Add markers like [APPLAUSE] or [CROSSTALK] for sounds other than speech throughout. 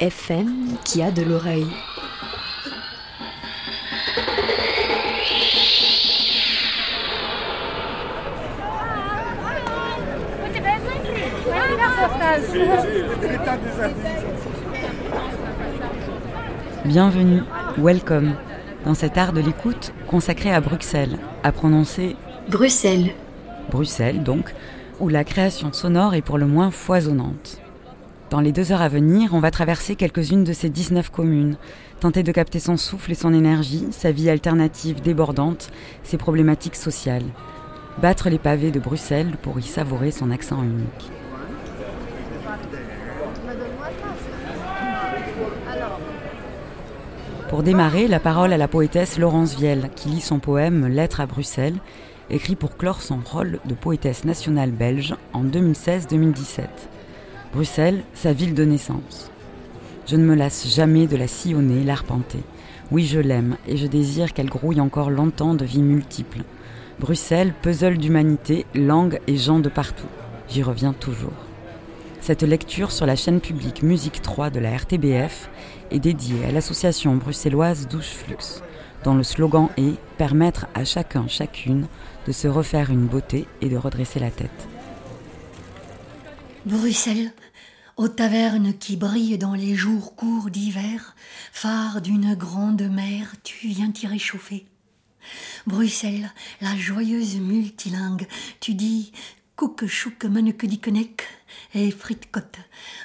FM qui a de l'oreille. Bienvenue, welcome, dans cet art de l'écoute consacré à Bruxelles, à prononcer Bruxelles. Bruxelles donc, où la création sonore est pour le moins foisonnante. Dans les deux heures à venir, on va traverser quelques-unes de ces 19 communes, tenter de capter son souffle et son énergie, sa vie alternative débordante, ses problématiques sociales. Battre les pavés de Bruxelles pour y savourer son accent unique. Pour démarrer, la parole à la poétesse Laurence Vielle, qui lit son poème Lettre à Bruxelles, écrit pour clore son rôle de poétesse nationale belge en 2016-2017. Bruxelles, sa ville de naissance. Je ne me lasse jamais de la sillonner, l'arpenter. Oui, je l'aime et je désire qu'elle grouille encore longtemps de vies multiples. Bruxelles, puzzle d'humanité, langue et gens de partout. J'y reviens toujours. Cette lecture sur la chaîne publique Musique 3 de la RTBF est dédiée à l'association bruxelloise Douche Flux, dont le slogan est Permettre à chacun, chacune de se refaire une beauté et de redresser la tête. Bruxelles, aux tavernes qui brillent dans les jours courts d'hiver, phare d'une grande mer, tu viens t'y réchauffer. Bruxelles, la joyeuse multilingue, tu dis Cook chouk manekudikenek et frites-côte.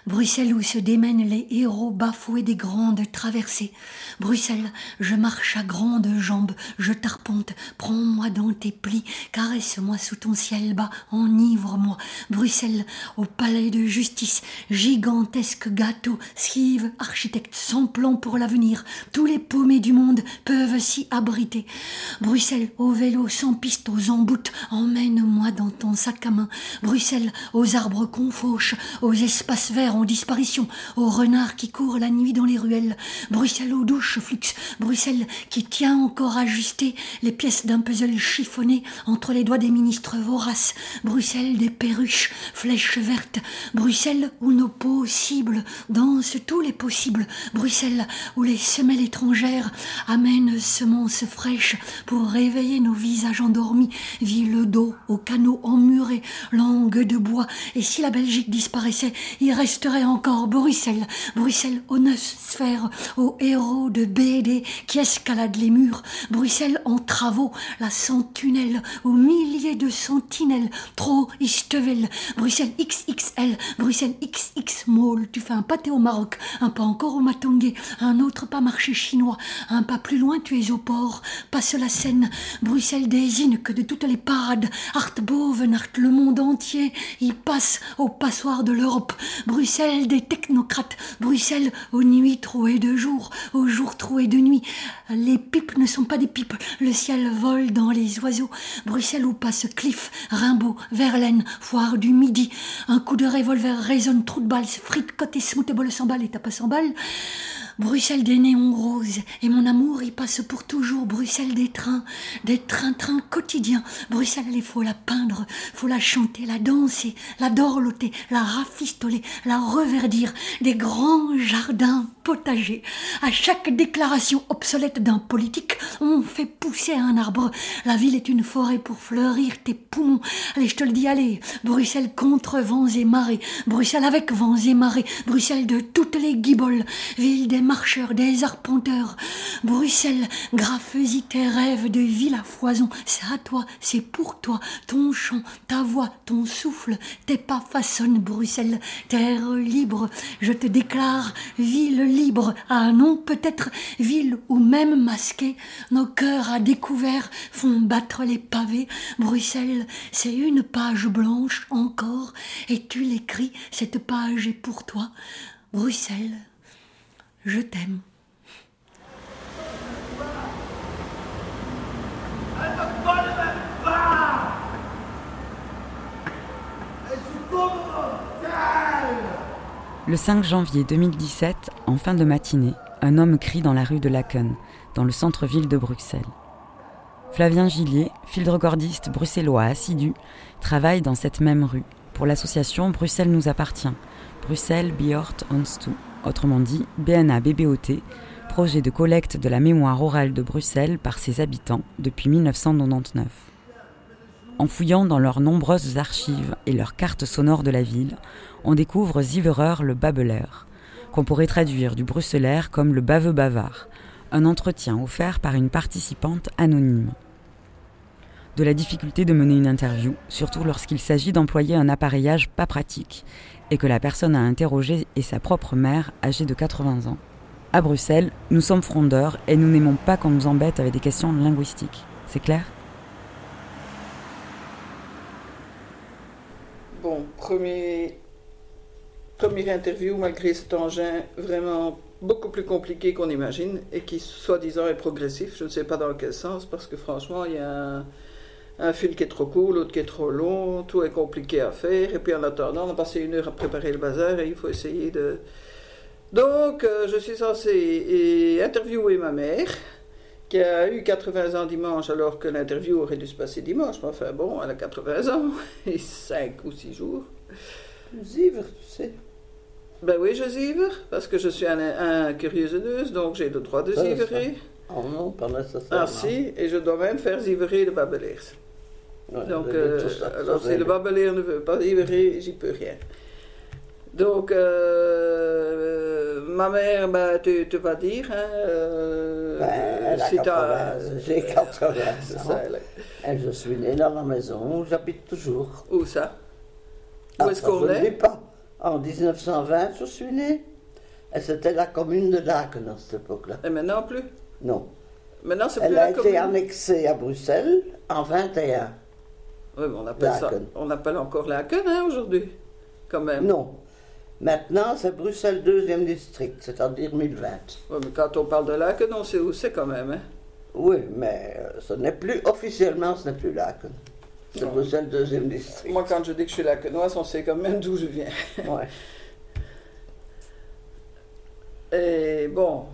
Bruxelles où se démènent les héros bafoués des grandes traversées. Bruxelles, je marche à grandes jambes, je t'arpente, prends-moi dans tes plis, caresse-moi sous ton ciel bas, enivre-moi. Bruxelles, au palais de justice, gigantesque gâteau, scrive, architecte sans plan pour l'avenir, tous les paumés du monde peuvent s'y abriter. Bruxelles, au vélo sans piste, aux emboutes, emmène-moi dans ton sac à main. Bruxelles, aux arbres qu'on fauche, aux espaces verts en disparition, aux renards qui courent la nuit dans les ruelles. Bruxelles aux douches flux, Bruxelles qui tient encore ajustées les pièces d'un puzzle chiffonné entre les doigts des ministres voraces. Bruxelles des perruches, flèches vertes. Bruxelles où nos possibles dansent tous les possibles. Bruxelles où les semelles étrangères amènent semences fraîches pour réveiller nos visages endormis. Ville d'eau aux canaux emmurés, langue de bois. Et si la Belgique disparaissait, il resterait encore Bruxelles. Bruxelles aux neuf sphères, aux héros de BD qui escaladent les murs. Bruxelles en travaux, la centunelle, aux milliers de sentinelles. Trop Istevel. Bruxelles XXL, Bruxelles XX Mall. Tu fais un pâté au Maroc, un pas encore au Matongé, un autre pas marché chinois. Un pas plus loin, tu es au port. Passe la Seine. Bruxelles désigne que de toutes les parades. Art Boven, Art le monde entier. Il passe au passoire de l'Europe. Bruxelles des technocrates. Bruxelles aux nuits trouées de jour, aux jours troués de nuit. Les pipes ne sont pas des pipes. Le ciel vole dans les oiseaux. Bruxelles où passe Cliff, Rimbaud, Verlaine, foire du midi. Un coup de revolver résonne, trou de balle, frites, côté 100 balles et t'as pas 100 balles. Bruxelles des néons roses, et mon amour y passe pour toujours. Bruxelles des trains, des trains-trains quotidiens. Bruxelles, il faut la peindre, faut la chanter, la danser, la dorloter, la rafistoler, la reverdir. Des grands jardins À chaque déclaration obsolète d'un politique, on fait pousser un arbre. La ville est une forêt pour fleurir tes poumons. Allez, je te le dis, allez. Bruxelles contre vents et marées. Bruxelles avec vents et marées. Bruxelles de toutes les guiboles. Ville des marcheurs, des arpenteurs. Bruxelles, graffeusie tes rêves de ville à foison. C'est à toi, c'est pour toi. Ton chant, ta voix, ton souffle, tes pas façonnent Bruxelles. Terre libre, je te déclare, ville libre. Ah non, peut-être ville ou même masquée. Nos cœurs à découvert font battre les pavés. Bruxelles, c'est une page blanche encore, et tu l'écris, cette page est pour toi. Bruxelles, je t'aime. Le 5 janvier 2017, en fin de matinée, un homme crie dans la rue de Laken, dans le centre-ville de Bruxelles. Flavien Gillier, fil-recordiste bruxellois assidu, travaille dans cette même rue pour l'association Bruxelles nous appartient, Bruxelles Biort ons autrement dit BNA BBOT, projet de collecte de la mémoire orale de Bruxelles par ses habitants depuis 1999. En fouillant dans leurs nombreuses archives et leurs cartes sonores de la ville, on découvre Ziverer le babeler, qu'on pourrait traduire du bruxellaire comme le baveux bavard, un entretien offert par une participante anonyme. De la difficulté de mener une interview, surtout lorsqu'il s'agit d'employer un appareillage pas pratique, et que la personne à interroger est sa propre mère âgée de 80 ans. À Bruxelles, nous sommes frondeurs et nous n'aimons pas qu'on nous embête avec des questions linguistiques. C'est clair? Bon, premier, première interview malgré cet engin vraiment beaucoup plus compliqué qu'on imagine et qui soi-disant est progressif. Je ne sais pas dans quel sens parce que franchement il y a un, un fil qui est trop court, l'autre qui est trop long, tout est compliqué à faire et puis en attendant on a passé une heure à préparer le bazar et il faut essayer de... Donc euh, je suis censé interviewer ma mère qui a eu 80 ans dimanche alors que l'interview aurait dû se passer dimanche. Mais enfin bon, elle a 80 ans [LAUGHS] et 5 ou 6 jours. Zivre, tu sais. Ben oui, je zivre, parce que je suis un, un curieuse donc j'ai le droit de Ça, ziverer. Oh non, pas nécessairement. Ah si, et je dois même faire ziverer le babeleers. Ouais, Donc, je euh, ça, alors si le je- babeleer ne veut pas ziverer, j'y peux rien. Donc, euh, ma mère, ben, tu, tu vas dire, hein, euh, Ben, elle a si t'as- 80, j'ai [LAUGHS] 80 C'est ans. est- Et je suis né dans la maison où j'habite toujours. Où ça? Ah, Où est-ce ça, qu'on je ne dis est pas. En 1920, je suis né. Et c'était la commune de Laken à cette époque-là. Et maintenant plus? Non. Maintenant, c'est plus Elle la a été annexée à Bruxelles en 21. Oui, mais on appelle ça, Laken. on appelle encore Laken, hein, aujourd'hui, quand même. Non. Maintenant, c'est Bruxelles 2e district, c'est-à-dire 1020. Oui, mais quand on parle de Laken, on sait où c'est quand même, hein. Oui, mais euh, ce n'est plus, officiellement, ce n'est plus Laken. C'est Non. Bruxelles 2e district. Moi, quand je dis que je suis Lakenoise, on sait quand même d'où je viens. Ouais. Et bon,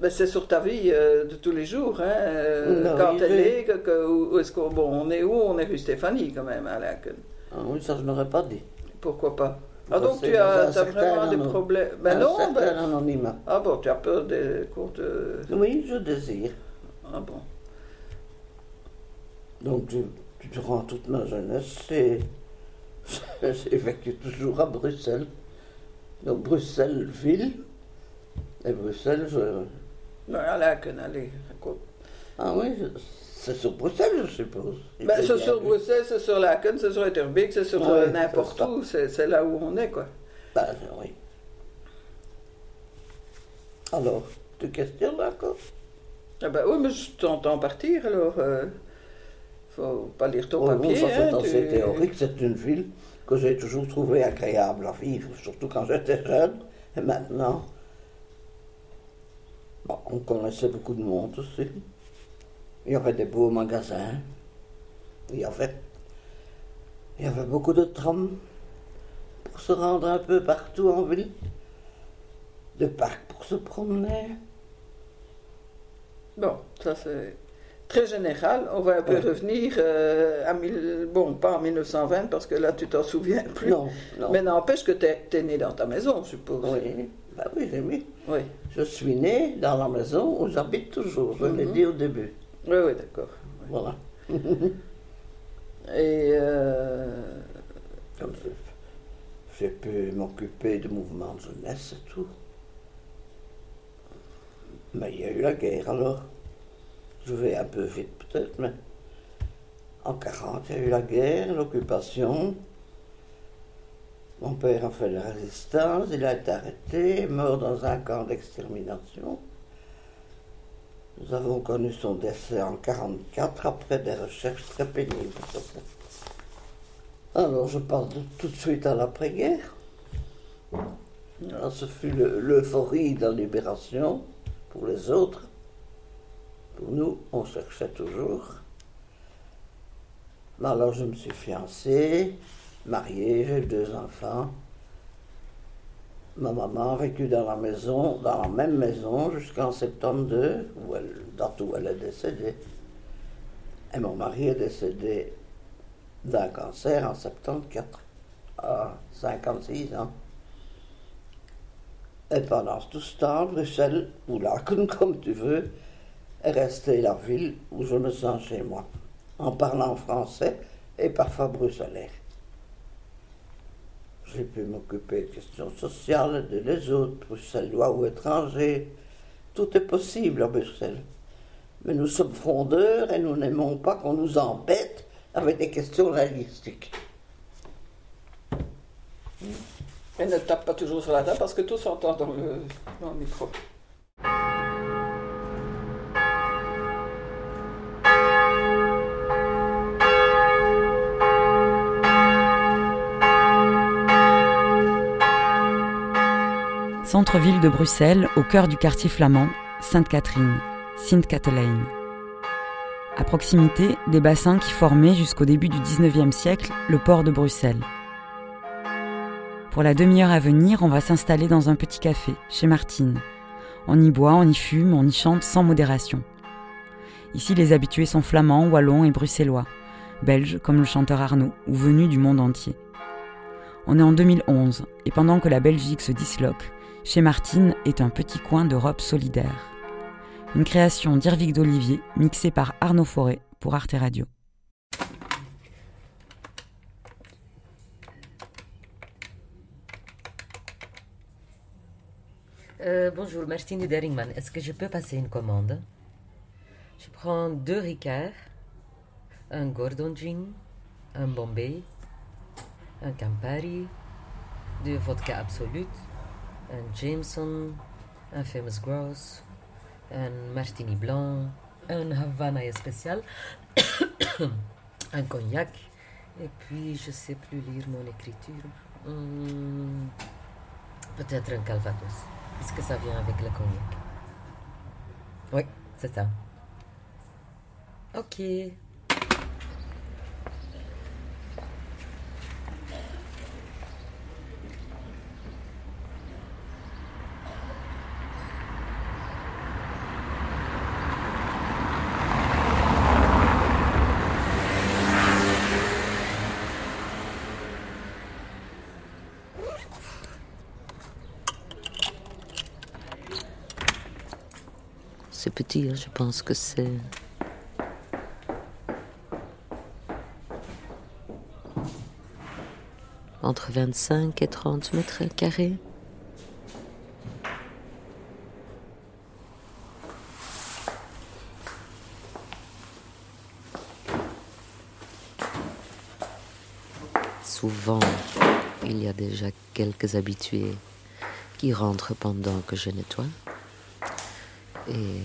ben c'est sur ta vie euh, de tous les jours, hein. euh, Non, quand elle est- est, que, que- où est-ce qu'on bon, on est où? On est rue Stéphanie quand même à Laken. Ah oui, ça je n'aurais pas dit. Pourquoi pas? Ah donc tu as, vraiment des problèmes Ben non, ben, anonymat. ah bon, tu as peur des cours de... Oui, je désire. Ah bon. Donc, du- durant toute ma jeunesse, [LAUGHS] j'ai vécu toujours à Bruxelles. Donc, Bruxelles-Ville. Et Bruxelles, je... À Laken, allez, raconte. Ah oui, c'est sur Bruxelles, je suppose. Ben, c'est sur vu. Bruxelles, c'est sur Laken, c'est sur Etterbeek, c'est sur euh, n'importe où, c'est là où on est, quoi. Ben, oui. Alors, tu questionnes encore Ah ben oui, mais je t'entends partir, alors... euh, faut pas lire ton papier, ça c'est hein, assez tu- théorique, c'est une ville que j'ai toujours trouvée agréable à vivre, surtout quand j'étais jeune. Et maintenant, bon, on connaissait beaucoup de monde aussi. Il y avait des beaux magasins. Il y avait, il y avait beaucoup de trams pour se rendre un peu partout en ville. de parcs pour se promener. Bon, ça c'est très général. On va un peu Ouais. revenir euh, à mille- bon, pas en 1920 parce que là tu t'en souviens plus. Non, non. Mais n'empêche que tu es, né dans ta maison, je suppose. Oui, bah oui, j'ai mis. Oui, Je suis né dans la maison où j'habite toujours, je l'ai Mhm. dit au début. oui, oui, d'accord. Voilà. [LAUGHS] Et euh, Comme j'ai pu m'occuper de mouvements de jeunesse et tout. Mais il y a eu la guerre alors. Je vais un peu vite peut-être, mais en 40, il y a eu la guerre, l'occupation. Mon père a fait la résistance, il a été arrêté, mort dans un camp d'extermination. Nous avons connu son décès en 44 après des recherches très pénibles. Alors je passe tout de suite à l'après-guerre. Ce fut le- l'euphorie de la libération pour les autres. Pour nous, on cherchait toujours. Alors je me suis fiancé, marié, j'ai eu deux enfants. Ma maman a vécu dans la maison, dans la même maison jusqu'en 72, où elle, où elle est décédée. Et mon mari est décédé d'un cancer en 74, à 56 ans. Et pendant tout ce temps, Bruxelles, ou Laken, comme tu veux, est restée la ville où je me sens chez moi, en parlant français et parfois bruxellaire. J'ai pu m'occuper de questions sociales, de les autres, bruxellois ou étrangers. Tout est possible à Bruxelles. Mais nous sommes frondeurs et nous n'aimons pas qu'on nous embête avec des questions linguistiques. et ne tape pas toujours sur la table parce que tout s'entend le, dans le micro. Centre-ville de Bruxelles, au cœur du quartier flamand, Sainte-Catherine, Sint-Katelijne. À proximité, des bassins qui formaient jusqu'au début du 19e siècle le port de Bruxelles. Pour la demi-heure à venir, on va s'installer dans un petit café, chez Martine. On y boit, on y fume, on y chante sans modération. Ici, les habitués sont flamands, wallons et bruxellois, belges comme le chanteur Arnaud, ou venus du monde entier. On est en 2011, et pendant que la Belgique se disloque, chez Martine est un petit coin d'Europe solidaire. Une création d'Irvig d'Olivier, mixée par Arnaud Forêt pour Arte Radio. Euh, bonjour, Martine Deringman. Est-ce que je peux passer une commande? Je prends deux Ricard, un Gordon Gin, un Bombay, un Campari, deux vodka Absolute, un Jameson, un Famous Gross, un Martini Blanc, un Havana spécial, [COUGHS] un cognac, et puis je sais plus lire mon écriture. Hmm, Peut-être un Calvados. Est-ce que ça vient avec le cognac? Oui, c'est ça. Ok. C'est petit, je pense que c'est. Entre 25 et 30 mètres carrés. Souvent, il y a déjà quelques habitués qui rentrent pendant que je nettoie. Et euh,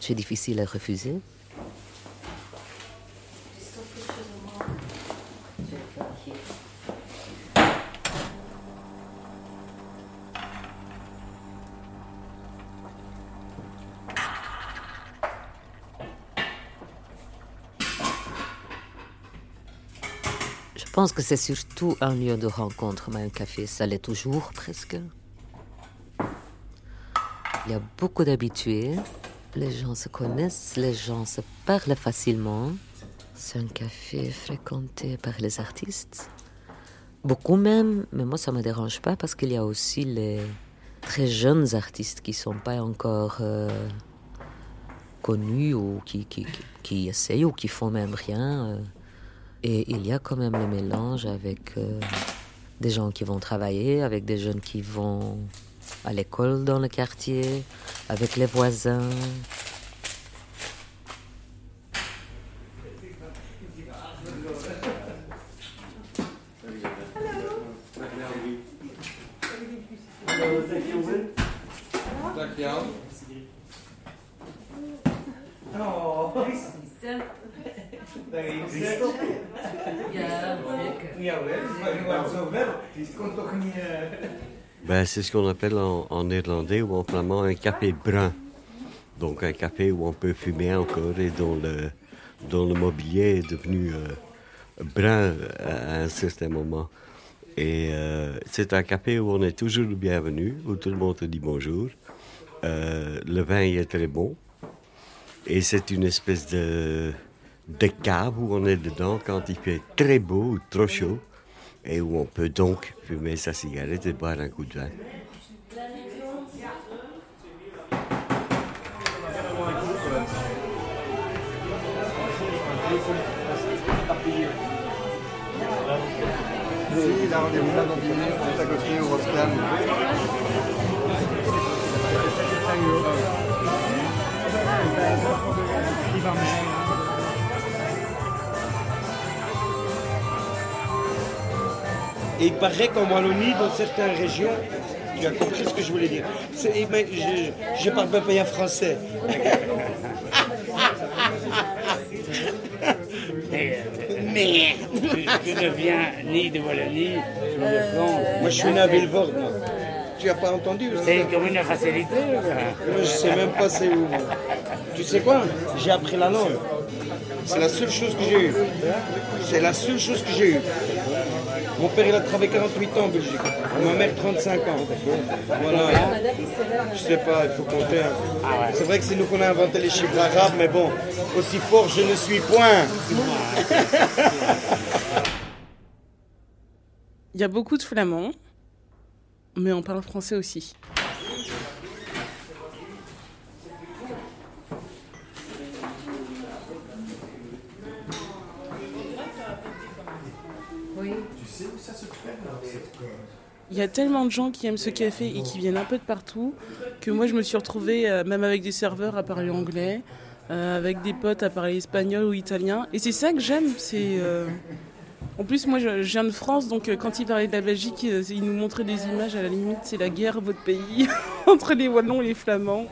c'est difficile à refuser. Je pense que c'est surtout un lieu de rencontre, mais un café, ça l'est toujours presque. Il y a beaucoup d'habitués. Les gens se connaissent, les gens se parlent facilement. C'est un café fréquenté par les artistes. Beaucoup même, mais moi ça me dérange pas parce qu'il y a aussi les très jeunes artistes qui sont pas encore euh, connus ou qui, qui, qui, essayent ou qui font même rien. euh. Et il y a quand même le mélange avec euh, des gens qui vont travailler, avec des jeunes qui vont à l'école dans le quartier, avec les voisins. Ben, c'est ce qu'on appelle en, néerlandais ou en flamand un café brun. Donc un café où on peut fumer encore et dont le, dont le mobilier est devenu euh, brun à un certain moment. Et euh, c'est un café où on est toujours le bienvenu, où tout le monde te dit bonjour. Euh, le vin y est très bon. Et c'est une espèce de, de cave où on est dedans quand il fait très beau ou trop chaud. Et où on peut donc fumer sa cigarette et boire un coup de vin. Là, on est là dans 10 minutes, juste à côté au Roscam. Et il paraît qu'en Wallonie, dans certaines régions, tu as compris ce que je voulais dire. C'est- eh ben, je, je parle pas bien français. [LAUGHS] Mais tu ne viens ni de Wallonie, ni de France. Moi, je suis né à Villevorde. moi. Tu as pas entendu C'est comme une facilité. Moi, je sais même pas c'est où. Tu sais quoi? J'ai appris la langue. C'est la seule chose que j'ai eue. C'est la seule chose que j'ai eue. Mon père, il a travaillé 48 ans en Belgique. Ma mère, 35 ans. Voilà. Je sais pas, il faut compter. hein. C'est vrai que c'est nous qu'on a inventé les chiffres arabes, mais bon, aussi fort je ne suis point. [LAUGHS] Il y a beaucoup de flamands, mais on parle français aussi. Il y a tellement de gens qui aiment ce café et qui viennent un peu de partout que moi je me suis retrouvée, euh, même avec des serveurs, à parler anglais, euh, avec des potes à parler espagnol ou italien. Et c'est ça que j'aime. C'est euh, en plus moi je, viens de France, donc quand ils parlaient de la Belgique, ils nous montraient des images. À la limite, c'est la guerre votre pays [LAUGHS] entre les Wallons et les Flamands.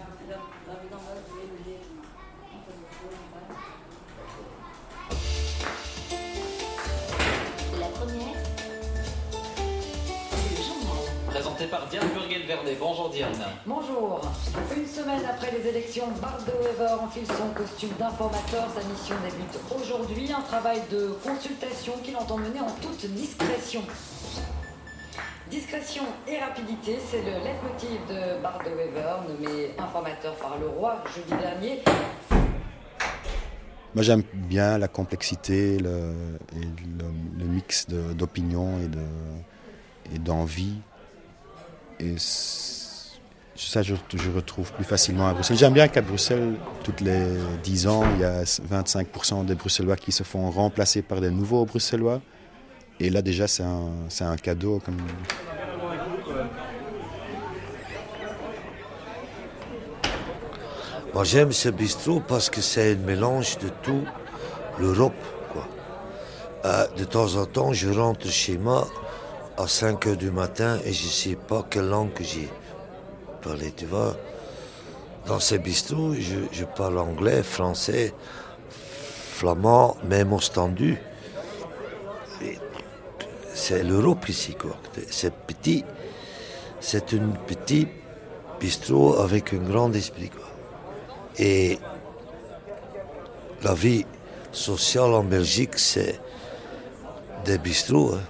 Bonjour Diane. Bonjour. Une semaine après les élections, Bart de Wever enfile son costume d'informateur. Sa mission débute aujourd'hui. Un travail de consultation qu'il entend mener en toute discrétion. Discrétion et rapidité, c'est le leitmotiv de Bart de Wever, nommé informateur par le roi jeudi dernier. Moi, j'aime bien la complexité le, et le, le mix de- d'opinions et de- et d'envie. Et ça, je, je retrouve plus facilement à Bruxelles. J'aime bien qu'à Bruxelles, toutes les 10 ans, il y a 25% des Bruxellois qui se font remplacer par des nouveaux Bruxellois. Et là, déjà, c'est un, cadeau. Moi j'aime ce bistrot parce que c'est un mélange de tout l'Europe. Euh, de temps en temps, je rentre chez moi à 5 heures du matin et je ne sais pas quelle langue j'ai parlé. Tu vois, dans ce bistrot, je, je parle anglais, français, flamand, même ostendu. Et C'est l'Europe ici. quoi. C'est petit. C'est un petit bistrot avec un grand esprit. quoi. Et la vie sociale en Belgique, c'est des bistrots. hein.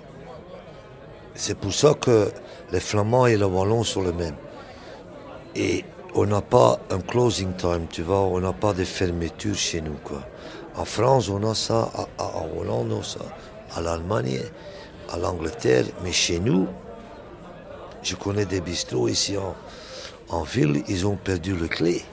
C'est pour ça que les Flamands et les Wallons sont les mêmes. Et on n'a pas un closing time, tu vois, on n'a pas de fermeture chez nous. En France, on a ça, en Hollande, on a ça, à l'Allemagne, à l'Angleterre, mais chez nous, je connais des bistrots ici en ville, ils ont perdu le clé.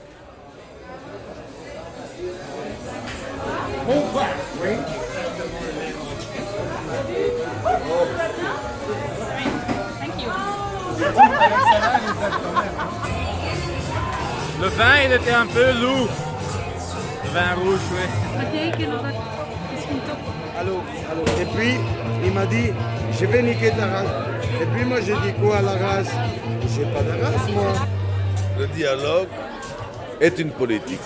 Le vin, il était un peu lourd. Le vin rouge, oui. Allô, allô. Et puis, il m'a dit, je vais niquer ta race. Et puis moi, j'ai dit quoi à la race J'ai pas de race, moi. Le dialogue est une politique.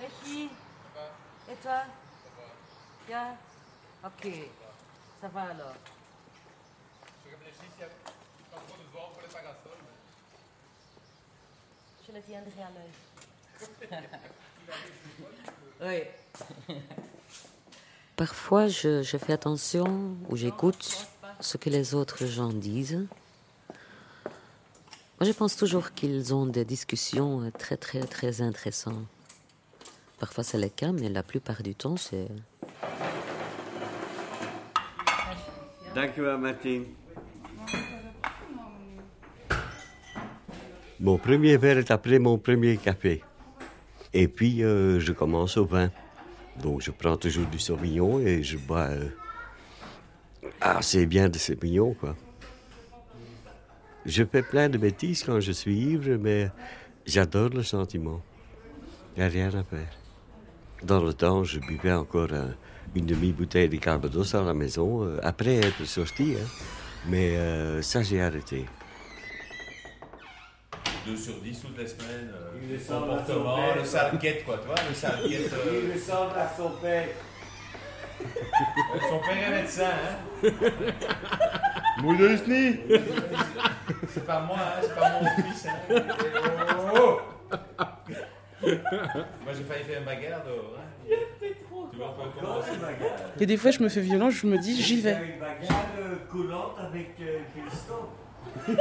Becky Et toi Bien Ok, ça va alors. Je le tiendrai à l'œil. [LAUGHS] oui. Parfois, je, je fais attention ou j'écoute ce que les autres gens disent. Moi, je pense toujours qu'ils ont des discussions très, très, très intéressantes. Parfois, c'est le cas, mais la plupart du temps, c'est... Mon premier verre est après mon premier café. Et puis, euh, je commence au vin. Donc, je prends toujours du Sauvignon et je bois euh, assez bien de Sauvignon, quoi. Je fais plein de bêtises quand je suis ivre, mais j'adore le sentiment. Il n'y a rien à faire. Dans le temps, je buvais encore un- une demi-bouteille de Calvados à la maison, euh, après être sorti. hein. Mais euh, ça, j'ai arrêté. 2 sur 10 toutes les semaines. euh, Il le comportement, père. le sale quête, quoi, tu vois, le euh, [LAUGHS] Il le sent à son père. Son père est médecin, hein. Moeders C'est pas moi, hein, c'est pas mon fils. Hein. Oh, oh. [LAUGHS] Moi j'ai failli faire une bagarre dehors. Hein. Tu vois, on peut commencer. Et des fois, je me fais violence, je me dis, j'y vais. Une bagarre euh, avec euh. [LAUGHS]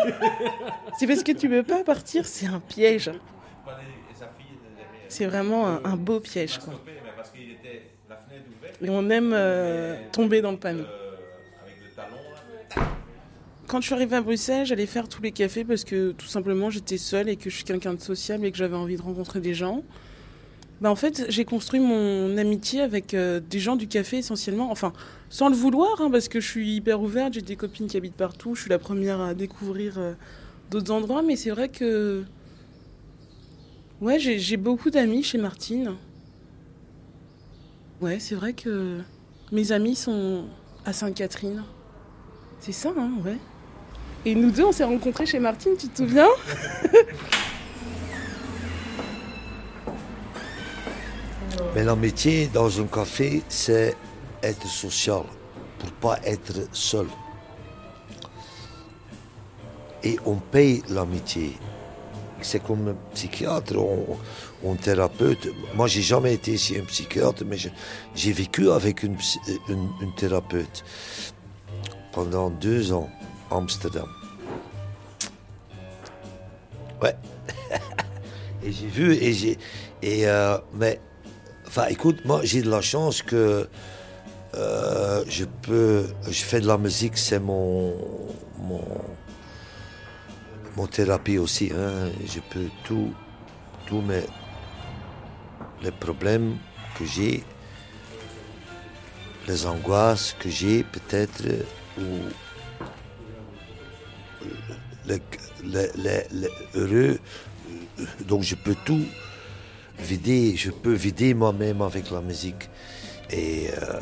C'est parce que tu veux pas partir, c'est un piège. Derrière. C'est vraiment un, un beau piège, quoi. Et on aime euh, tomber dans le panneau. Avec le talon, là. Quand je suis arrivée à Bruxelles, j'allais faire tous les cafés parce que tout simplement j'étais seule et que je suis quelqu'un de sociable et que j'avais envie de rencontrer des gens. Bah, en fait, j'ai construit mon amitié avec euh, des gens du café essentiellement, enfin sans le vouloir, hein, parce que je suis hyper ouverte, j'ai des copines qui habitent partout, je suis la première à découvrir euh, d'autres endroits, mais c'est vrai que ouais, j'ai beaucoup d'amis chez Martine. Ouais, c'est vrai que mes amis sont à Sainte-Catherine. C'est ça, hein, ouais. Et nous deux, on s'est rencontrés chez Martine, tu te souviens? [LAUGHS] Mais le métier dans un café, c'est être social, pour pas être seul. Et on paye l'amitié. C'est comme un psychiatre ou un thérapeute. Moi, j'ai jamais été chez un psychiatre, mais j'ai vécu avec une, thérapeute pendant deux ans Amsterdam. Ouais. [LAUGHS] et j'ai vu et j'ai et euh, mais enfin écoute moi j'ai de la chance que euh, je peux je fais de la musique c'est mon mon mon thérapie aussi hein. je peux tout tous mes les problèmes que j'ai les angoisses que j'ai peut-être ou heureux. Donc je peux tout vider, je peux vider moi-même avec la musique. Et, euh,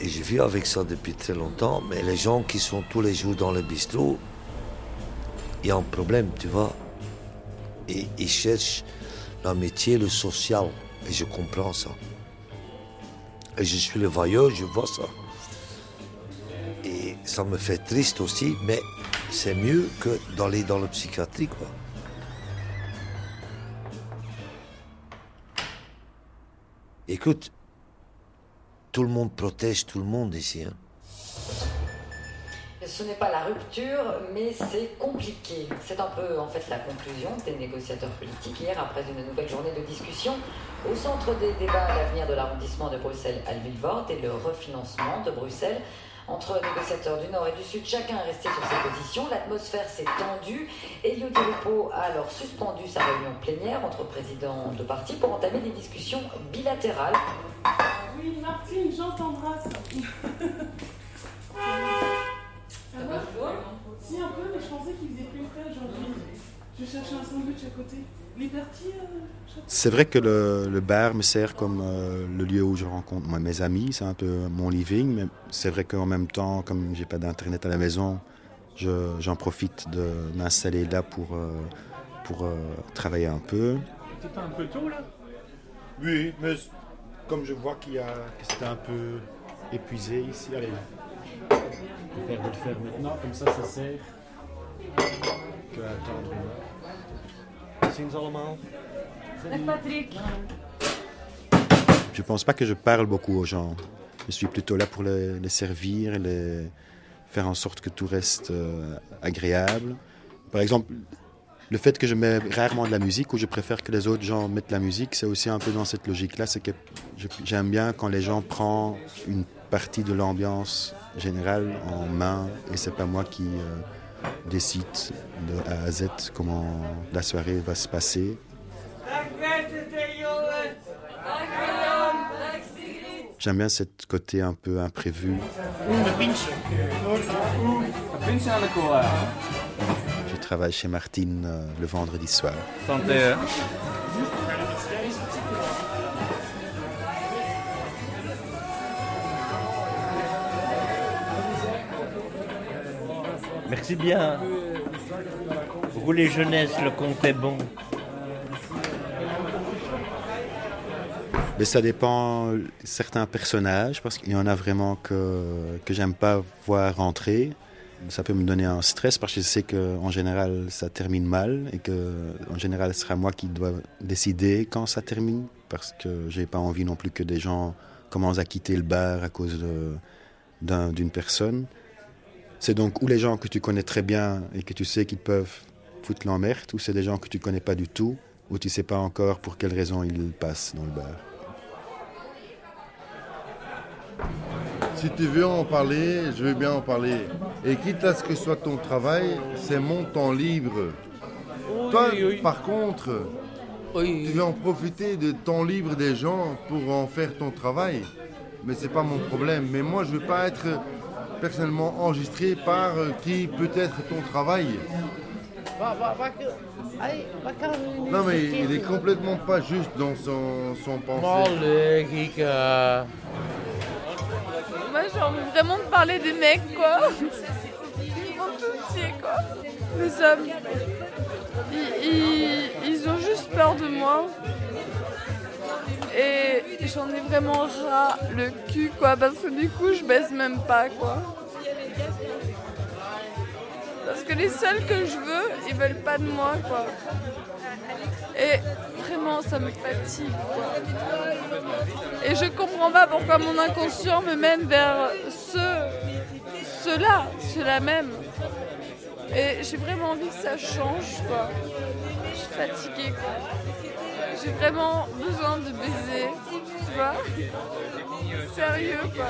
et je vis avec ça depuis très longtemps. Mais les gens qui sont tous les jours dans le bistrot, il y a un problème, tu vois. Et ils cherchent l'amitié, le social. Et je comprends ça. Et je suis le vailleur, je vois ça. Et ça me fait triste aussi, mais c'est mieux que d'aller dans le psychiatrie, quoi. Écoute, tout le monde protège tout le monde ici. Hein. Ce n'est pas la rupture, mais c'est compliqué. C'est un peu en fait la conclusion des négociateurs politiques hier après une nouvelle journée de discussion. Au centre des débats, l'avenir de l'arrondissement de Bruxelles-Alville-Vort et le refinancement de Bruxelles. Entre négociateurs du Nord et du Sud, chacun est resté sur ses positions. L'atmosphère s'est tendue. Elio Di Rupo a alors suspendu sa réunion plénière entre présidents de partis pour entamer des discussions bilatérales. Oui, Martine, Jean t'embrasse. Ça va Si, un peu, mais je pensais qu'il faisait plus frais aujourd'hui. Je cherchais un sandwich à côté. Euh, C'est vrai que le, le, bar me sert comme euh, le lieu où je rencontre moi, mes amis, c'est un peu mon living, mais c'est vrai qu'en même temps, comme j'ai pas d'internet à la maison, j'en profite de m'installer là pour, euh, pour euh, travailler un peu. C'est pas un peu tôt là? Oui, mais comme je vois qu'il y a, que c'était un peu épuisé ici, allez, je préfère de le faire maintenant, comme ça ça sert que attendre. Ziens allemaal. Dag Patrick. Je pense pas que je parle beaucoup aux gens. Je suis plutôt là pour les, les servir et les faire en sorte que tout reste euh, agréable. Par exemple, le fait que je mets rarement de la musique ou je préfère que les autres gens mettent la musique, c'est aussi un peu dans cette logique-là. C'est que j'aime bien quand les gens prennent une partie de l'ambiance générale en main et c'est pas moi qui euh, décide de A à Z comment la soirée va se passer. J'aime bien ce côté un peu imprévu. Je travaille chez Martine euh, le vendredi soir. Santé. Merci bien. Vous les jeunesses, le compte est bon. Mais ça dépend certains personnages, parce qu'il y en a vraiment que, j'aime pas voir rentrer. Ça peut me donner un stress parce que je sais qu'en général ça termine mal et que en général ce sera moi qui dois décider quand ça termine parce que j'ai pas envie non plus que des gens commencent à quitter le bar à cause d'une un, personne. C'est donc ou les gens que tu connais très bien et que tu sais qu'ils peuvent foutre l'emmerde, ou c'est des gens que tu connais pas du tout, ou tu sais pas encore pour quelle raison ils passent dans le bar? Si tu veux en parler, je veux bien en parler. Et quitte à ce que ce soit ton travail, c'est mon temps libre. Oui, Toi, oui. par contre, Oui. tu veux en profiter de temps libre des gens pour en faire ton travail. Mais c'est pas mon problème. Mais moi, je veux pas être personnellement enregistré par euh, qui peut être ton travail. Non, mais il est complètement pas juste dans son, son pensée. Moi j'ai envie vraiment de parler des mecs quoi. Ils vont tous chier quoi. Les hommes. Ils, ils- ils ont juste peur de moi. Et j'en ai vraiment ras le cul quoi parce que du coup je baisse même pas quoi. Parce que les seuls que je veux, ils veulent pas de moi quoi. Et vraiment ça me fatigue quoi. Et je comprends pas pourquoi mon inconscient me mène vers ce, cela, cela même. Et j'ai vraiment envie que ça change, quoi. Je suis fatiguée, quoi. J'ai vraiment besoin de baiser, tu vois. Sérieux, quoi.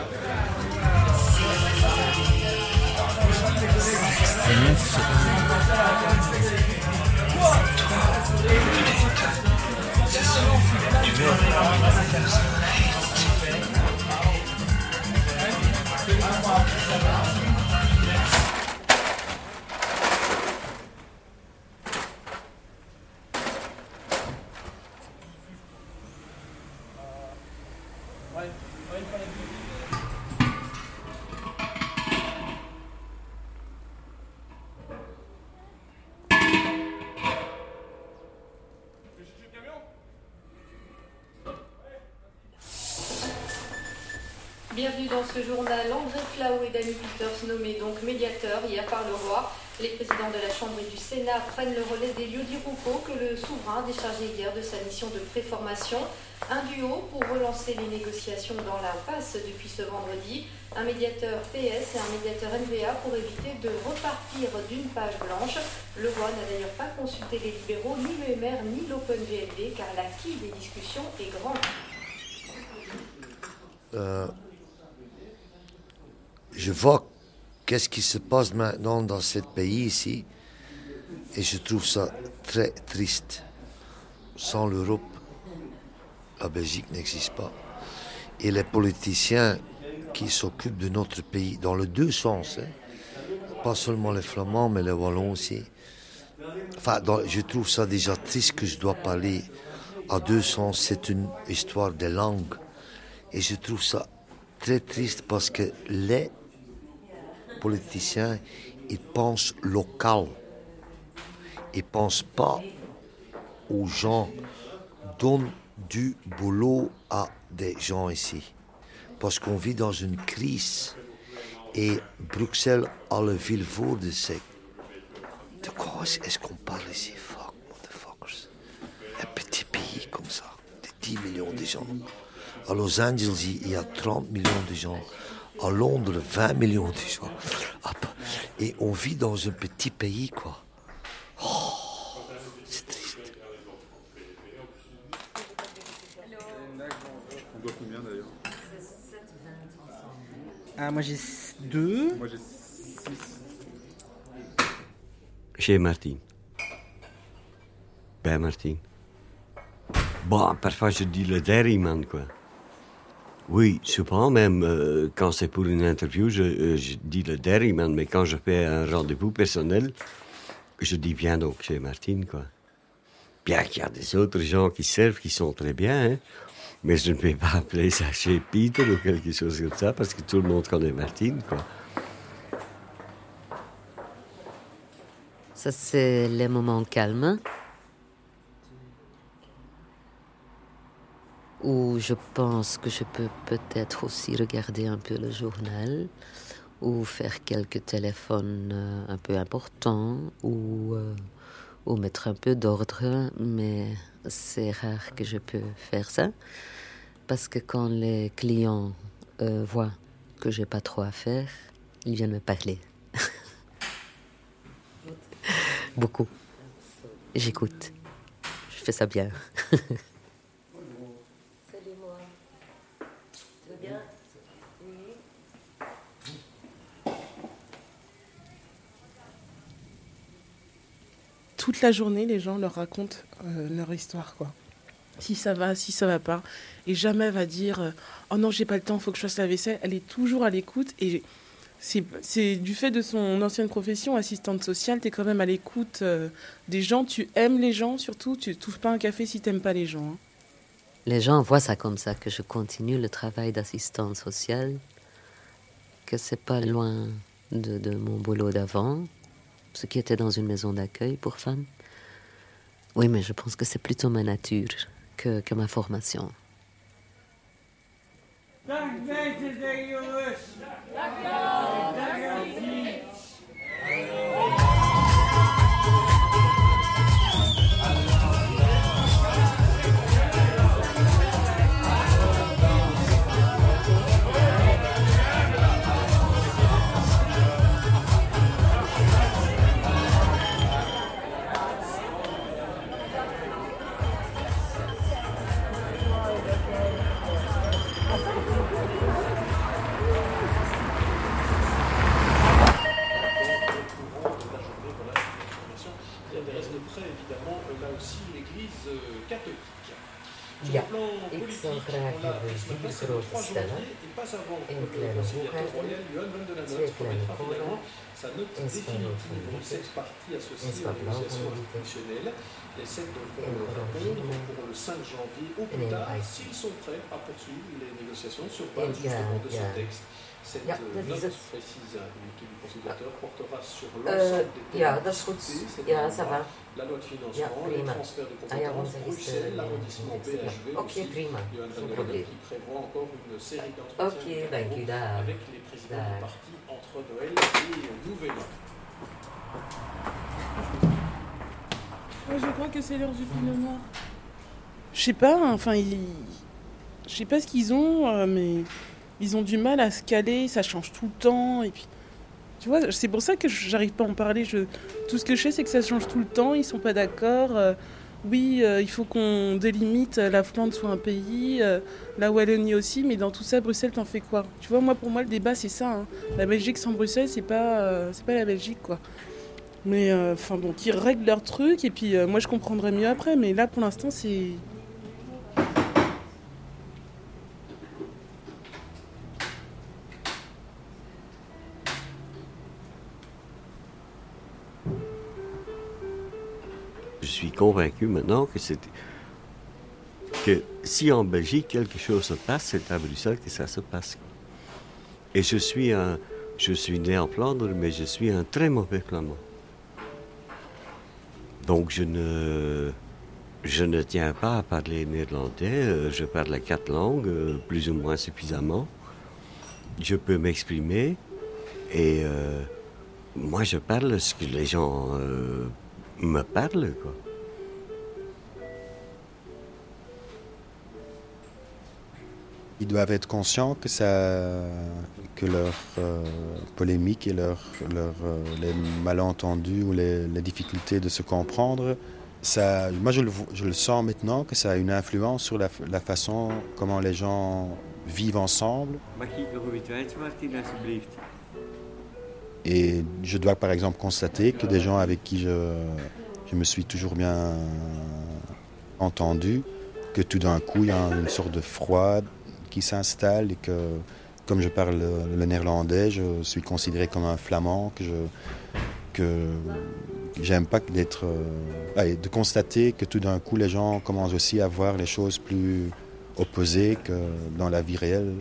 Ce journal. André Flau et Danny Peters nommés donc médiateurs hier par le roi. Les présidents de la Chambre et du Sénat prennent le relais des lieux d'Irouco que le souverain a déchargé hier de sa mission de préformation. Un duo pour relancer les négociations dans l'impasse depuis ce vendredi. Un médiateur PS et un médiateur NVA pour éviter de repartir d'une page blanche. Le roi n'a d'ailleurs pas consulté les libéraux, ni le MR, ni l'OpenVLD, car l'acquis des discussions est grand. Euh, je vois qu'est-ce qui se passe maintenant dans ce pays ici et je trouve ça très triste. Sans l'Europe, la Belgique n'existe pas. Et les politiciens qui s'occupent de notre pays, dans les deux sens, hein, pas seulement les Flamands, mais les Wallons aussi. Enfin, je trouve ça déjà triste que je dois parler à deux sens. C'est une histoire de langue. Et je trouve ça très triste parce que les politiciens, ils pensent local. Ils pensent pas aux gens. Donnent du boulot à des gens ici. Parce qu'on vit dans une crise. Et Bruxelles a le Vilvoorde, c'est... De quoi est-ce qu'on parle ici? Fuck, motherfuckers. Un petit pays comme ça, de 10 millions de gens. À Los Angeles, il y a 30 millions de gens. À Londres, 20 millions de gens. Hop. Et on vit dans un petit pays, quoi. Oh, c'est triste. On doit combien d'ailleurs Ah, moi j'ai deux. Moi j'ai 6. Chez Martine. Bij Martine. Bon, parfois je dis le dairyman, quoi. Oui, souvent même, euh, quand c'est pour une interview, je, euh, dis le dairyman, mais quand je fais un rendez-vous personnel, je dis viens donc chez Martine, quoi. Bien qu'il y a des autres gens qui servent, qui sont très bien, hein. Mais je ne vais pas appeler ça chez Peter ou quelque chose comme ça, parce que tout le monde connaît Martine, quoi. Ça, c'est les moments calmes où je pense que je peux peut-être aussi regarder un peu le journal ou faire quelques téléphones euh, un peu importants ou, euh, ou mettre un peu d'ordre, mais c'est rare que je peux faire ça parce que quand les clients euh, voient que j'ai pas trop à faire, ils viennent me parler. [LAUGHS] Beaucoup. J'écoute. Je fais ça bien. [LAUGHS] la journée, les gens leur racontent euh, leur histoire, quoi. Si ça va, si ça va pas. Et jamais va dire euh, Oh non, j'ai pas le temps, faut que je fasse la vaisselle. Elle est toujours à l'écoute. Et c'est du fait de son ancienne profession, assistante sociale, tu es quand même à l'écoute euh, des gens. Tu aimes les gens, surtout. Tu trouves pas un café si t'aimes pas les gens. hein. Les gens voient ça comme ça, que je continue le travail d'assistante sociale, que c'est pas loin de mon boulot d'avant, ce qui était dans une maison d'accueil pour femmes. Oui, mais je pense que c'est plutôt ma nature que, ma formation. Een aux spat négociations blauw institutionnelles. Les devront répondre pour le 5 janvier au plus tard s'ils sont prêts à poursuivre les négociations sur base justement de ce texte. Cette Ja, euh, note het. précise l'équipe du conciliateur portera sur Eh, l'ensemble des ja, Ja, ça va. La loi de Ja, financement, les prima. transferts de ja, compétences, Bruxelles, eh, l'arrondissement BHV ja. Oké, aussi. prima. Johan van der qui prévoit encore une série d'entretiens avec les présidents des Dag. partis entre Noël et Nouvel An. Je crois que c'est l'heure du pinot noir. Je sais pas, hein, enfin, ils... je sais pas ce qu'ils ont, euh, mais ils ont du mal à se caler, ça change tout le temps. Et puis, tu vois, c'est pour ça que j'arrive pas à en parler. Tout ce que je sais, c'est que ça change tout le temps, ils sont pas d'accord. euh, oui, euh, il faut qu'on délimite euh, la Flandre soit un pays, la Wallonie aussi, mais dans tout ça, Bruxelles, t'en fais quoi? Tu vois, moi, pour moi, le débat, c'est ça. hein. La Belgique sans Bruxelles, c'est pas, c'est pas la Belgique, quoi. Mais enfin bon, qu'ils règlent leur truc et puis moi je comprendrai mieux après. Mais là pour l'instant c'est. Suis convaincu maintenant que c'est que si en Belgique quelque chose se passe, c'est à Bruxelles que ça se passe. Et je suis un, je suis né en Flandre, mais je suis un très mauvais flamand. Donc je ne, je ne tiens pas à parler néerlandais. euh, Je parle quatre langues, euh, plus ou moins suffisamment. Je peux m'exprimer et euh, moi je parle ce que les gens me parlent. Ils doivent être conscients que, ça, que leur euh, polémique et leur, leur, euh, les malentendus ou les, les difficultés de se comprendre, ça, moi je le, je le sens maintenant que ça a une influence sur la, façon comment les gens vivent ensemble. Et je dois par exemple constater que des gens avec qui je, je me suis toujours bien entendu, que tout d'un coup il y a une sorte de froid qui s'installe et que comme je parle le, néerlandais, je suis considéré comme un flamand, que j'aime pas d'être euh, de constater que tout d'un coup les gens commencent aussi à voir les choses plus opposées que dans la vie réelle.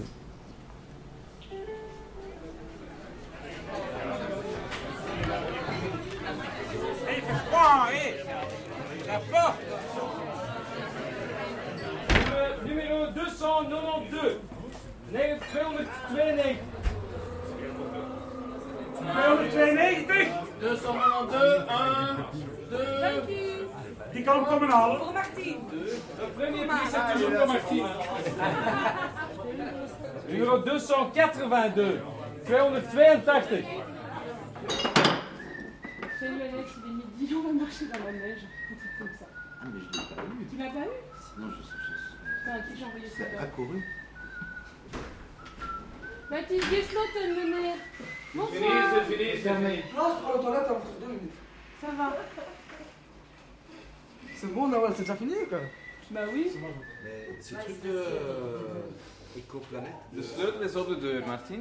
292, 1, 2... Die kan ik komen halen. Voor Martien. Le premier prix, c'est toujours pour Martine. Numéro 282. 282. Salut Alex, il est midi, on va marcher dans la neige. Un truc comme ça. Ah, mais je l'ai pas eu. Tu l'as pas eu? Sinon, je sais. Putain, à qui j'ai envoyé ça? C'est accouru. Mathilde Gesloten, le maire. Bonsoir. Fini, c'est fini, c'est fermé. Non, je prends les toilettes en deux minutes. Ça va C'est bon, Nawal, c'est déjà fini ou quoi Bah oui. Mais ce truc de euh, éco-planète. De sleutel is op de deur, Martin.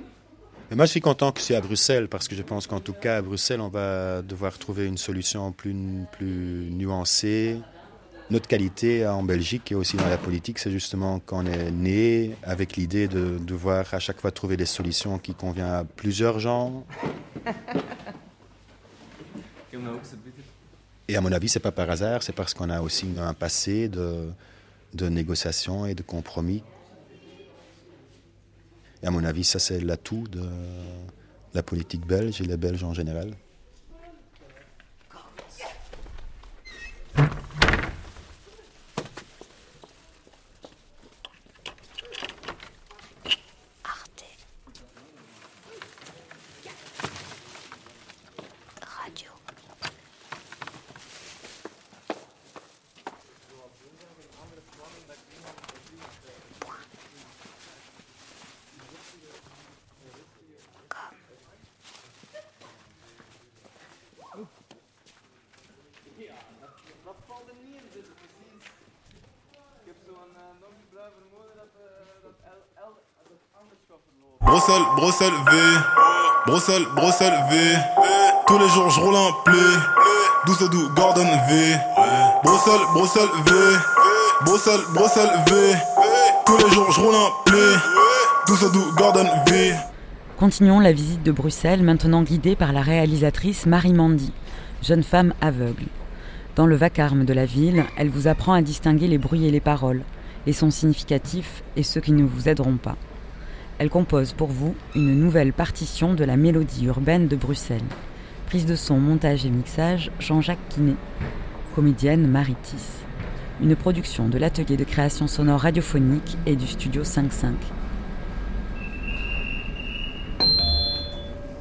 Mais moi, je suis content que c'est à Bruxelles parce que je pense qu'en tout cas, à Bruxelles, on va devoir trouver une solution plus, plus nuancée. Notre qualité en Belgique et aussi dans la politique, c'est justement qu'on est né avec l'idée de devoir à chaque fois trouver des solutions qui conviennent à plusieurs gens. Et à mon avis, c'est pas par hasard, c'est parce qu'on a aussi un passé de, de négociations et de compromis. Et à mon avis, ça c'est l'atout de la politique belge et les Belges en général. Continuons la visite de Bruxelles, maintenant guidée par la réalisatrice Marie Mandy, jeune femme aveugle. Dans le vacarme de la ville, elle vous apprend à distinguer les bruits et les paroles, les sons significatifs et ceux qui ne vous aideront pas. Elle compose pour vous une nouvelle partition de la mélodie urbaine de Bruxelles. Prise de son, montage et mixage, Jean-Jacques Quinet. Comédienne Maritis. Une production de l'atelier de création sonore radiophonique et du studio 55.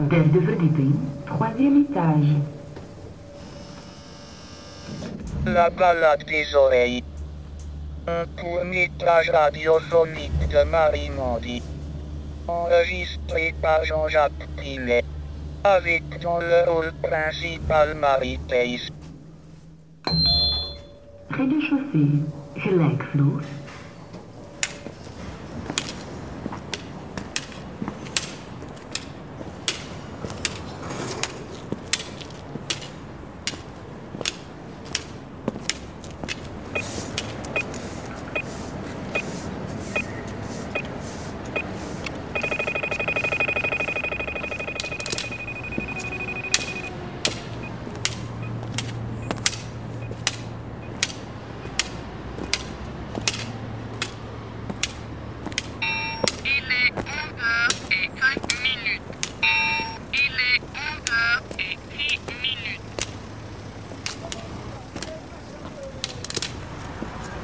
Derde verdieping, troisième étage. La balade des oreilles. Un court métrage radiophonique de Marie Mondi. Enregistré par Jean-Jacques Pinet. Avec dans le rôle principal Marie Pace. Rez-de-chaussée.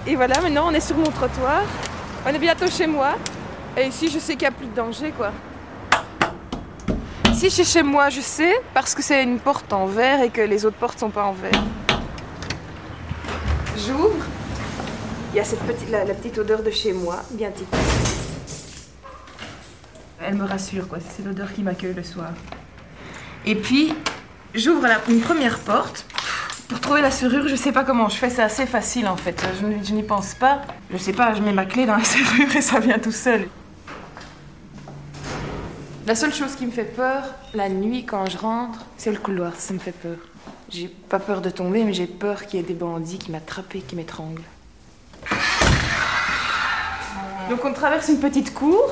Et voilà, maintenant on est sur mon trottoir. On est bientôt chez moi. Et ici, je sais qu'il n'y a plus de danger, quoi. Ici, c'est chez moi, je sais, parce que c'est une porte en verre et que les autres portes sont pas en verre. J'ouvre. Il y a cette petite, la, petite odeur de chez moi, bien typique. Elle me rassure, quoi. C'est l'odeur qui m'accueille le soir. Et puis, j'ouvre une première porte. Pour trouver la serrure, je sais pas comment je fais, c'est assez facile en fait. Je, je n'y pense pas. Je sais pas, je mets ma clé dans la [LAUGHS] serrure et ça vient tout seul. La seule chose qui me fait peur, la nuit quand je rentre, c'est le couloir, ça me fait peur. J'ai pas peur de tomber, mais j'ai peur qu'il y ait des bandits qui m'attrapent et qui m'étranglent. Donc on traverse une petite cour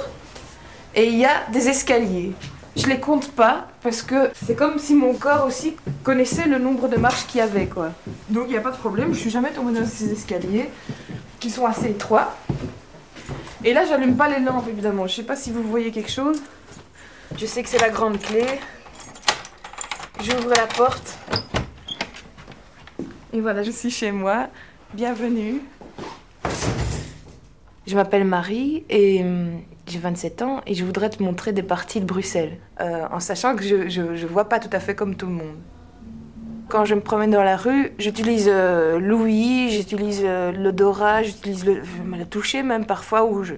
et il y a des escaliers. Je les compte pas parce que c'est comme si mon corps aussi connaissait le nombre de marches qu'il y avait quoi. Donc il n'y a pas de problème, je suis jamais tombée dans ces escaliers qui sont assez étroits. Et là j'allume pas les lampes évidemment. Je sais pas si vous voyez quelque chose. Je sais que c'est la grande clé. J'ouvre la porte. Et voilà, je suis chez moi. Bienvenue. Je m'appelle Marie et hum, j'ai 27 ans et je voudrais te montrer des parties de Bruxelles, euh, en sachant que je, je, vois pas tout à fait comme tout le monde. Quand je me promène dans la rue, j'utilise euh, l'ouïe, j'utilise euh, l'odorat, j'utilise le, le toucher même parfois où je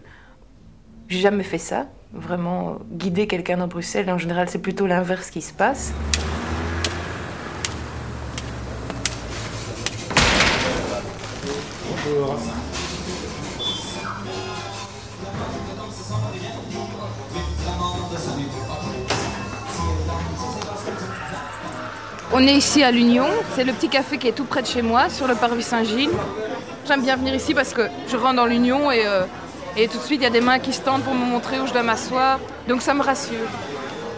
j'ai jamais fait ça. Vraiment euh, guider quelqu'un dans Bruxelles, en général c'est plutôt l'inverse qui se passe. Bonjour. On est ici à l'Union, c'est le petit café qui est tout près de chez moi, sur le parvis Saint-Gilles. J'aime bien venir ici parce que je rentre dans l'Union et, euh, et tout de suite il y a des mains qui se tendent pour me montrer où je dois m'asseoir. Donc ça me rassure.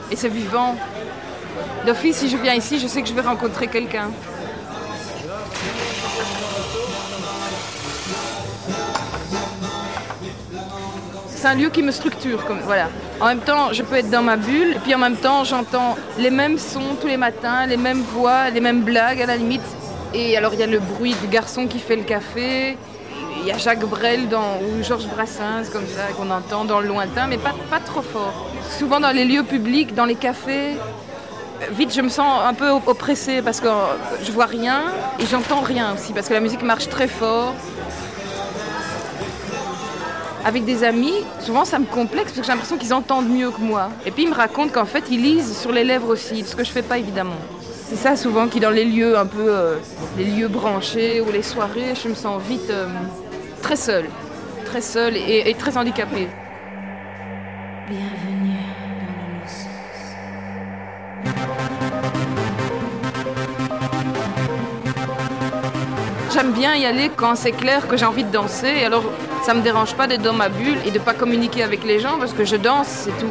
Et c'est vivant. D'office, si je viens ici, je sais que je vais rencontrer quelqu'un. C'est un lieu qui me structure, comme voilà. En même temps, je peux être dans ma bulle, et puis en même temps, j'entends les mêmes sons tous les matins, les mêmes voix, les mêmes blagues à la limite. Et alors, il y a le bruit du garçon qui fait le café, il y a Jacques Brel ou Georges Brassens, comme ça, qu'on entend dans le lointain, mais pas, pas trop fort. Souvent dans les lieux publics, dans les cafés, vite je me sens un peu oppressée parce que je vois rien et j'entends rien aussi, parce que la musique marche très fort avec des amis, souvent ça me complexe parce que j'ai l'impression qu'ils entendent mieux que moi. Et puis ils me racontent qu'en fait ils lisent sur les lèvres aussi, ce que je fais pas évidemment. C'est ça souvent qui dans les lieux un peu, euh, les lieux branchés ou les soirées, je me sens vite euh, très seule, très seule et, et très handicapée. Bienvenue J'aime bien y aller quand c'est clair que j'ai envie de danser. Et alors ça me dérange pas d'être dans ma bulle et de pas communiquer avec les gens parce que je danse, c'est tout.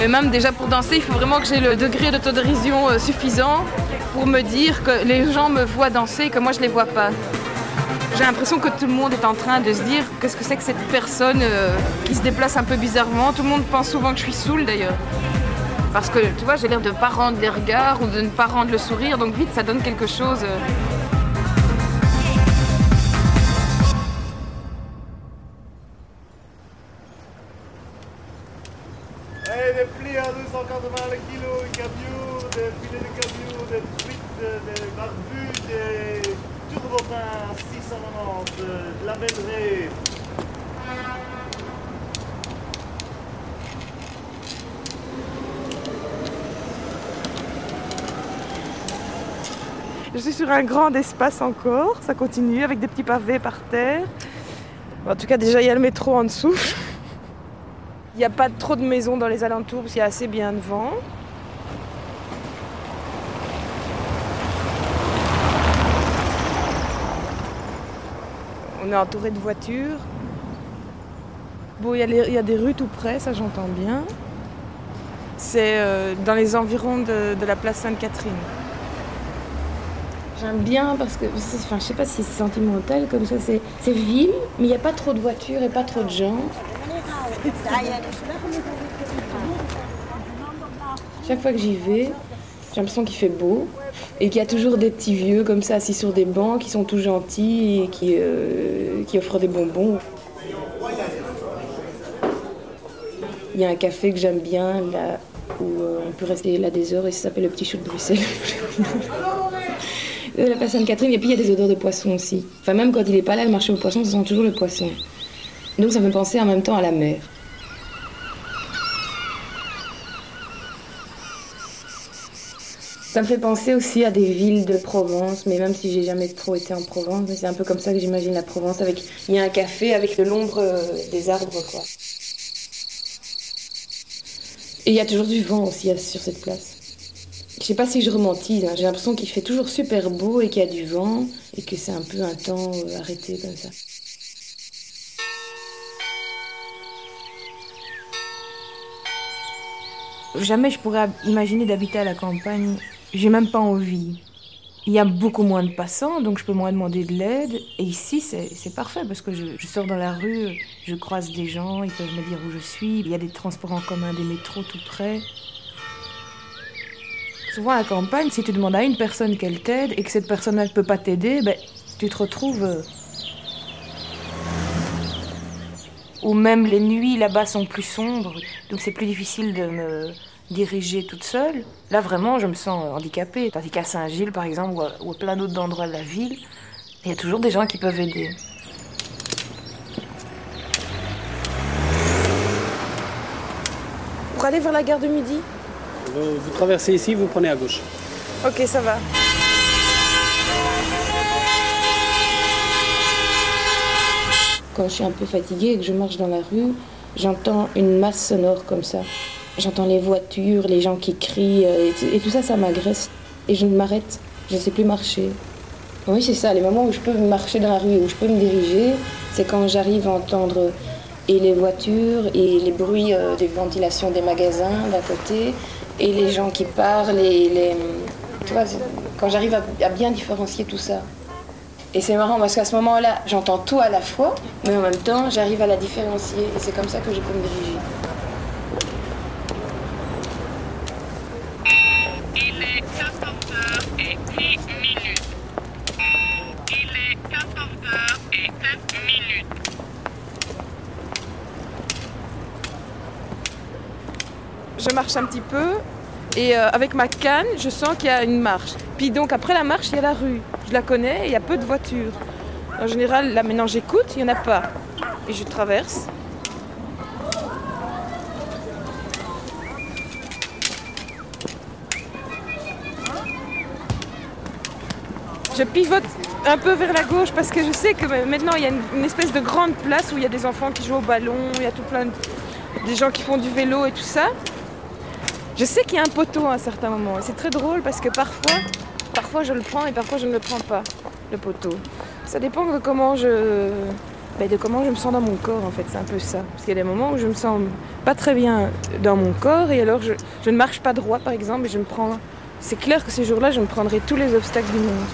Mais même déjà pour danser, il faut vraiment que j'ai le degré d'autodérision euh, suffisant pour me dire que les gens me voient danser et que moi je les vois pas. J'ai l'impression que tout le monde est en train de se dire qu'est-ce que c'est que cette personne euh, qui se déplace un peu bizarrement? Tout le monde pense souvent que je suis saoule d'ailleurs. Parce que tu vois, j'ai l'air de ne pas rendre les regards ou de ne pas rendre le sourire, donc vite ça donne quelque chose. Un grand espace encore, ça continue avec des petits pavés par terre. En tout cas, déjà, il y a le métro en dessous. Il n'y a pas trop de maisons dans les alentours parce qu'il y a assez bien de vent. On est entouré de voitures. Bon, il y, y a des rues tout près, ça j'entends bien. C'est euh, dans les environs de, de la place Sainte-Catherine. J'aime bien parce que, enfin, je sais pas si c'est sentimental comme ça, c'est c'est ville, mais il n'y a pas trop de voitures et pas trop de gens. Chaque fois que j'y vais, j'ai l'impression qu'il fait beau et qu'il y a toujours des petits vieux comme ça assis sur des bancs qui sont tout gentils et qui, euh, qui offrent des bonbons. Il y a un café que j'aime bien là où euh, on peut rester là des heures et ça s'appelle le Petit Chou de Bruxelles. [LAUGHS] Euh, La place Sainte-Catherine, et puis il y a des odeurs de poisson aussi. Enfin, même quand il n'est pas là, le marché aux poissons, ça sent toujours le poisson. Donc ça me fait penser en même temps à la mer. Ça me fait penser aussi à des villes de Provence, mais même si j'ai jamais trop été en Provence, c'est un peu comme ça que j'imagine la Provence. Avec, il y a un café avec de l'ombre euh, des arbres, quoi. Et il y a toujours du vent aussi sur cette place. Je sais pas si je romantise, hein, j'ai l'impression qu'il fait toujours super beau et qu'il y a du vent et que c'est un peu un temps euh, arrêté comme ça. Jamais je pourrais imaginer d'habiter à la campagne. J'ai même pas envie. Il y a beaucoup moins de passants, donc je peux moins demander de l'aide. Et ici, c'est parfait parce que je, je sors dans la rue, je croise des gens, ils peuvent me dire où je suis. Il y a des transports en commun, des métros tout près. Souvent à la campagne, si tu demandes à une personne qu'elle t'aide et que cette personne ne peut pas t'aider, ben, tu te retrouves. euh, Ou même les nuits là-bas sont plus sombres, donc c'est plus difficile de me diriger toute seule. Là vraiment, je me sens handicapée. Tandis qu'à Saint-Gilles, par exemple, ou ou à plein d'autres endroits de la ville, il y a toujours des gens qui peuvent aider. Pour aller vers la gare de midi? Vous, vous traversez ici, vous prenez à gauche. Ok, ça va. Quand je suis un peu fatiguée et que je marche dans la rue, j'entends une masse sonore comme ça. J'entends les voitures, les gens qui crient, euh, et, tout- ça, ça m'agresse. Et je m'arrête, je ne sais plus marcher. Oui, c'est ça, les moments où je peux marcher dans la rue, où je peux me diriger, c'est quand j'arrive à entendre et les voitures et les bruits euh, des ventilations des magasins d'un côté, et les gens qui parlent, les... Quand j'arrive à bien différencier tout ça. Et c'est marrant parce qu'à ce moment-là, j'entends tout à la fois, mais en même temps, j'arrive à la différencier. Et c'est comme ça que je peux me diriger. Il est 14h et 10 minutes. Il est 14h et 7 minutes. Je marche un petit peu et euh, avec ma canne, je sens qu'il y a une marche. Puis donc après la marche, il y a la rue. Je la connais et il y a peu de voitures. En général, là maintenant j'écoute, il n'y en a pas. Et je traverse. Je pivote un peu vers la gauche parce que je sais que maintenant il y a une, une espèce de grande place où il y a des enfants qui jouent au ballon, il y a tout plein de, des gens qui font du vélo et tout ça. Je sais qu'il y a un poteau à un certain moment. C'est très drôle parce que parfois, parfois je le prends et parfois je ne le prends pas, le poteau. Ça dépend de comment je, ben, de comment je me sens dans mon corps en fait. C'est un peu ça. Parce qu'il y a des moments où je me sens pas très bien dans mon corps et alors je, ne marche pas droit par exemple et je me prends. C'est clair que ces jours-là, je me prendrai tous les obstacles du monde.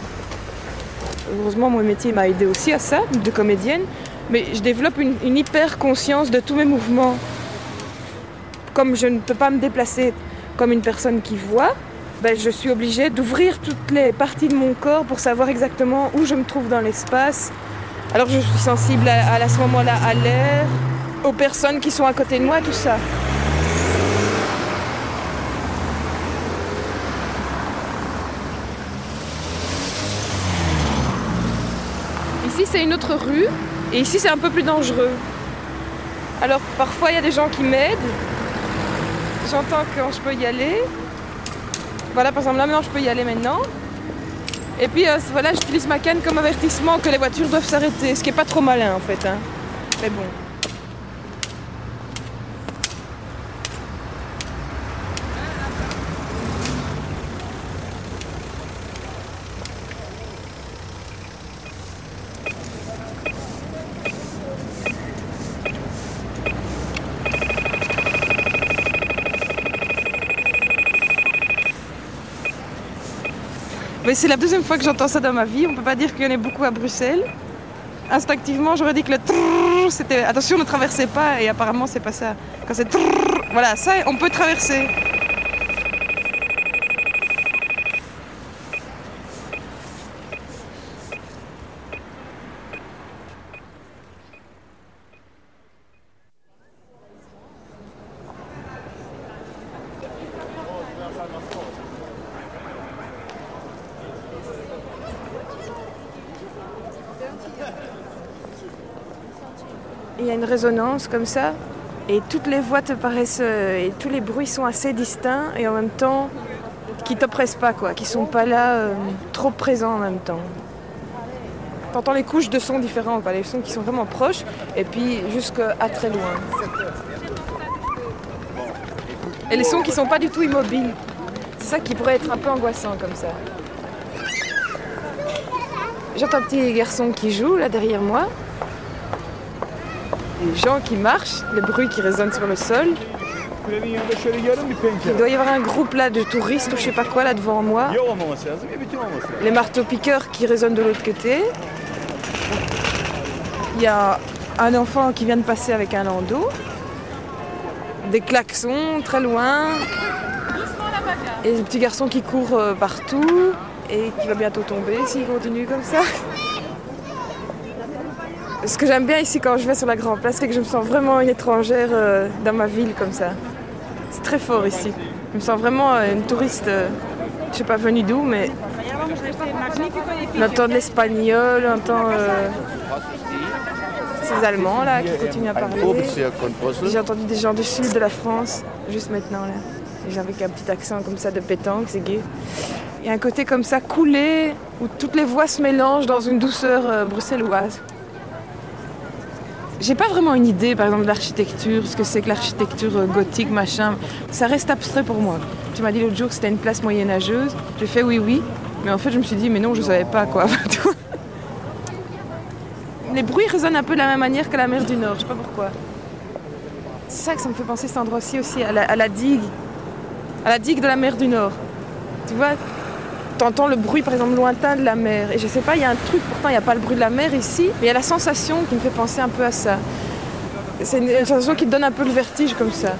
heureusement mon métier m'a aidé aussi à ça, de comédienne, mais je développe une hyper conscience de tous mes mouvements. Comme je ne peux pas me déplacer comme une personne qui voit, ben, je suis obligée d'ouvrir toutes les parties de mon corps pour savoir exactement où je me trouve dans l'espace. Alors je suis sensible à, à, à ce moment-là à l'air, aux personnes qui sont à côté de moi, tout ça. Ici c'est une autre rue et ici c'est un peu plus dangereux. Alors parfois il y a des gens qui m'aident. J'entends quand je peux y aller. Voilà par exemple là maintenant je peux y aller maintenant. Et puis euh, voilà j'utilise ma canne comme avertissement que les voitures doivent s'arrêter, ce qui est pas trop malin en fait. Hein. Mais bon. Mais c'est la deuxième fois que j'entends ça dans ma vie. On peut pas dire qu'il y en ait beaucoup à Bruxelles. Instinctivement, j'aurais dit que le c'était attention, ne traversez pas. Et apparemment, c'est pas ça. Quand c'est voilà, ça, on peut traverser. Résonance comme ça, et toutes les voix te paraissent, euh, et tous les bruits sont assez distincts, et en même temps, qui t'oppressent pas, quoi, qui sont pas là euh, trop présents en même temps. T'entends les couches de sons différents, quoi, les sons qui sont vraiment proches, et puis jusqu'à très loin. Et les sons qui sont pas du tout immobiles. C'est ça qui pourrait être un peu angoissant comme ça. J'entends un petit garçon qui joue là derrière moi. Les gens qui marchent, les bruits qui résonnent sur le sol. Il doit y avoir un groupe là de touristes ou je sais pas quoi là devant moi. Les marteaux-piqueurs qui résonnent de l'autre côté. Il y a un enfant qui vient de passer avec un landau. Des klaxons très loin. Et des petits garçons qui courent euh, partout et qui va bientôt tomber s'il continue comme ça. Ce que j'aime bien ici quand je vais sur la Grand Place, c'est que je me sens vraiment une étrangère euh, dans ma ville comme ça. C'est très fort ici. Je me sens vraiment euh, une touriste, euh, je sais pas venue d'où, mais on entend de l'espagnol, on entend euh, ces Allemands là qui continuent à parler. J'ai entendu des gens du sud de la France juste maintenant là. Et J'ai avec un petit accent comme ça de pétanque, c'est gay. Il y a un côté comme ça coulé où toutes les voix se mélangent dans une douceur bruxelloise. J'ai pas vraiment une idée, par exemple, de l'architecture, ce que c'est que l'architecture euh, gothique, machin. Ça reste abstrait pour moi. Tu m'as dit l'autre jour que c'était une place moyenâgeuse. J'ai fait oui, oui. Mais en fait, je me suis dit, mais non, je savais pas quoi. [LAUGHS] Les bruits résonnent un peu de la même manière que la mer du Nord, je sais pas pourquoi. C'est ça que ça me fait penser cet endroit-ci aussi, à la, à la digue. À la digue de la mer du Nord. Tu vois, t'entends le bruit par exemple lointain de la mer. Et je sais pas, il y a un truc, pourtant il n'y a pas le bruit de la mer ici, mais il y a la sensation qui me fait penser un peu à ça. C'est une, sensation qui te donne un peu le vertige comme ça.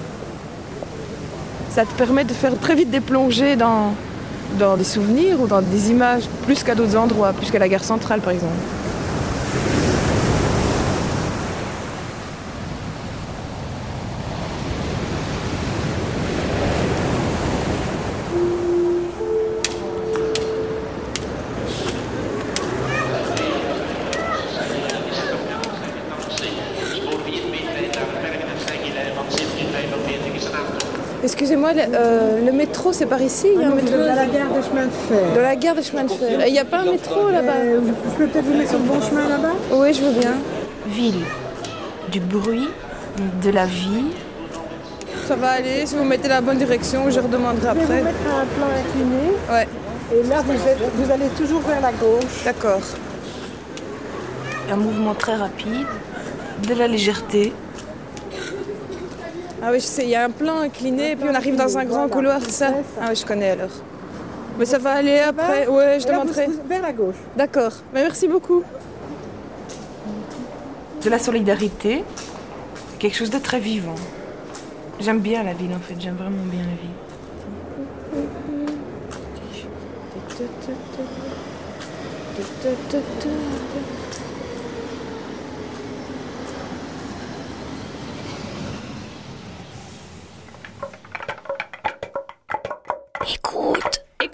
Ça te permet de faire très vite des plongées dans, dans des souvenirs ou dans des images, plus qu'à d'autres endroits, plus qu'à la gare centrale par exemple. Excusez-moi, le, euh, le métro c'est par ici il y a un métro Dans la gare de chemin de fer. Dans la gare de chemin de fer. Et Il n'y a pas un métro là-bas Euh, Je peux peut-être vous mettre sur le bon chemin là-bas Oui, je veux bien. Ville, du bruit, de la vie. Ça va aller, si vous mettez la bonne direction, je redemanderai Je vais après. vous mettre un plan incliné. Ouais. Et là, vous, êtes- vous allez toujours vers la gauche. D'accord. Un mouvement très rapide, de la légèreté. Ah oui, je sais, il y a un plan incliné et puis on arrive dans un grand couloir, c'est ça Ah oui, je connais alors. Mais ça va aller après. Ouais, je demanderai. Vers la gauche. D'accord. Mais merci beaucoup. De la solidarité, quelque chose de très vivant. J'aime bien la ville en fait, j'aime vraiment bien la ville.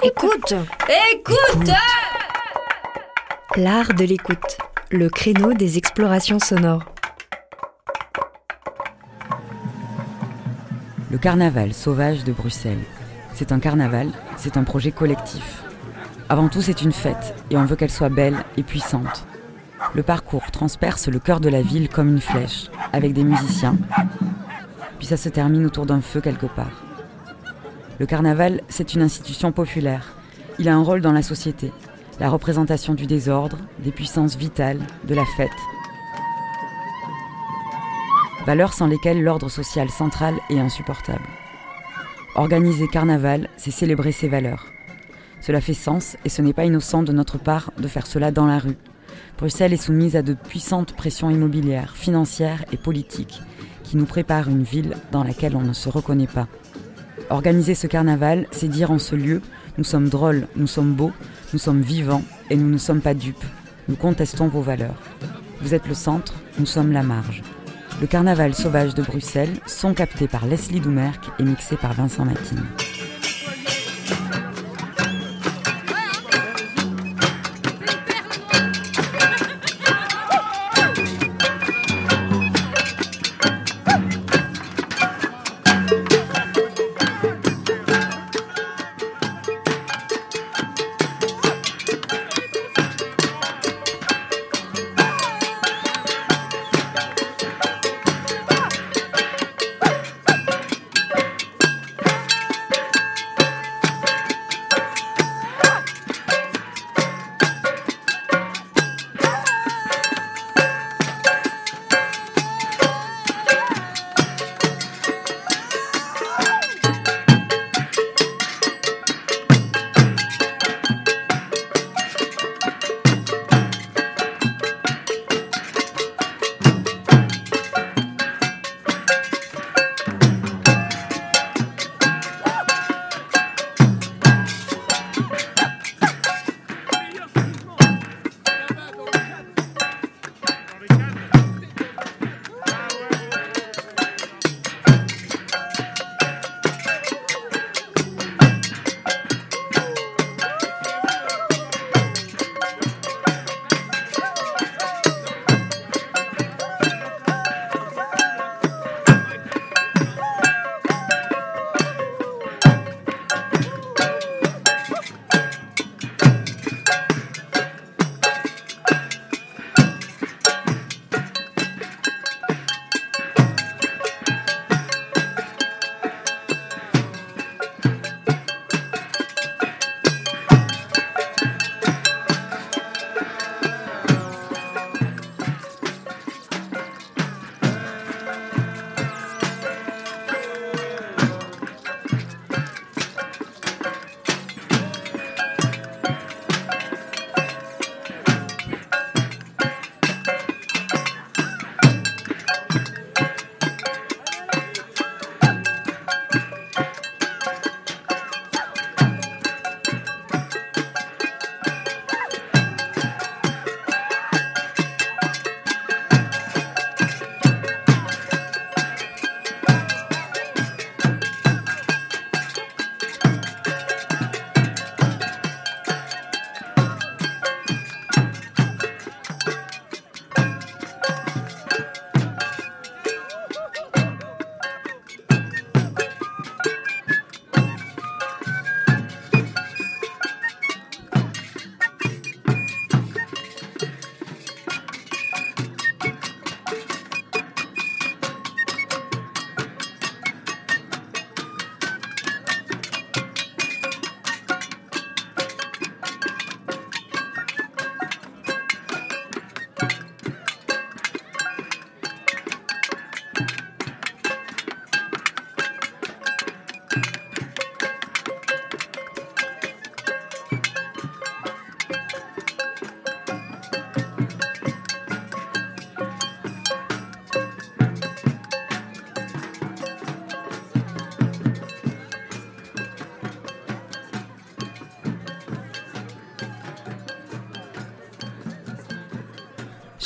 Écoute, écoute, Écoute L'art de l'écoute, le créneau des explorations sonores. Le carnaval sauvage de Bruxelles. C'est un carnaval, c'est un projet collectif. Avant tout, c'est une fête, et on veut qu'elle soit belle et puissante. Le parcours transperce le cœur de la ville comme une flèche, avec des musiciens, puis ça se termine autour d'un feu quelque part. Le carnaval, c'est une institution populaire. Il a un rôle dans la société, la représentation du désordre, des puissances vitales, de la fête. Valeurs sans lesquelles l'ordre social central est insupportable. Organiser carnaval, c'est célébrer ces valeurs. Cela fait sens et ce n'est pas innocent de notre part de faire cela dans la rue. Bruxelles est soumise à de puissantes pressions immobilières, financières et politiques qui nous préparent une ville dans laquelle on ne se reconnaît pas. Organiser ce carnaval, c'est dire en ce lieu, nous sommes drôles, nous sommes beaux, nous sommes vivants et nous ne sommes pas dupes. Nous contestons vos valeurs. Vous êtes le centre, nous sommes la marge. Le carnaval sauvage de Bruxelles, son capté par Leslie Doumerc et mixé par Vincent Matine.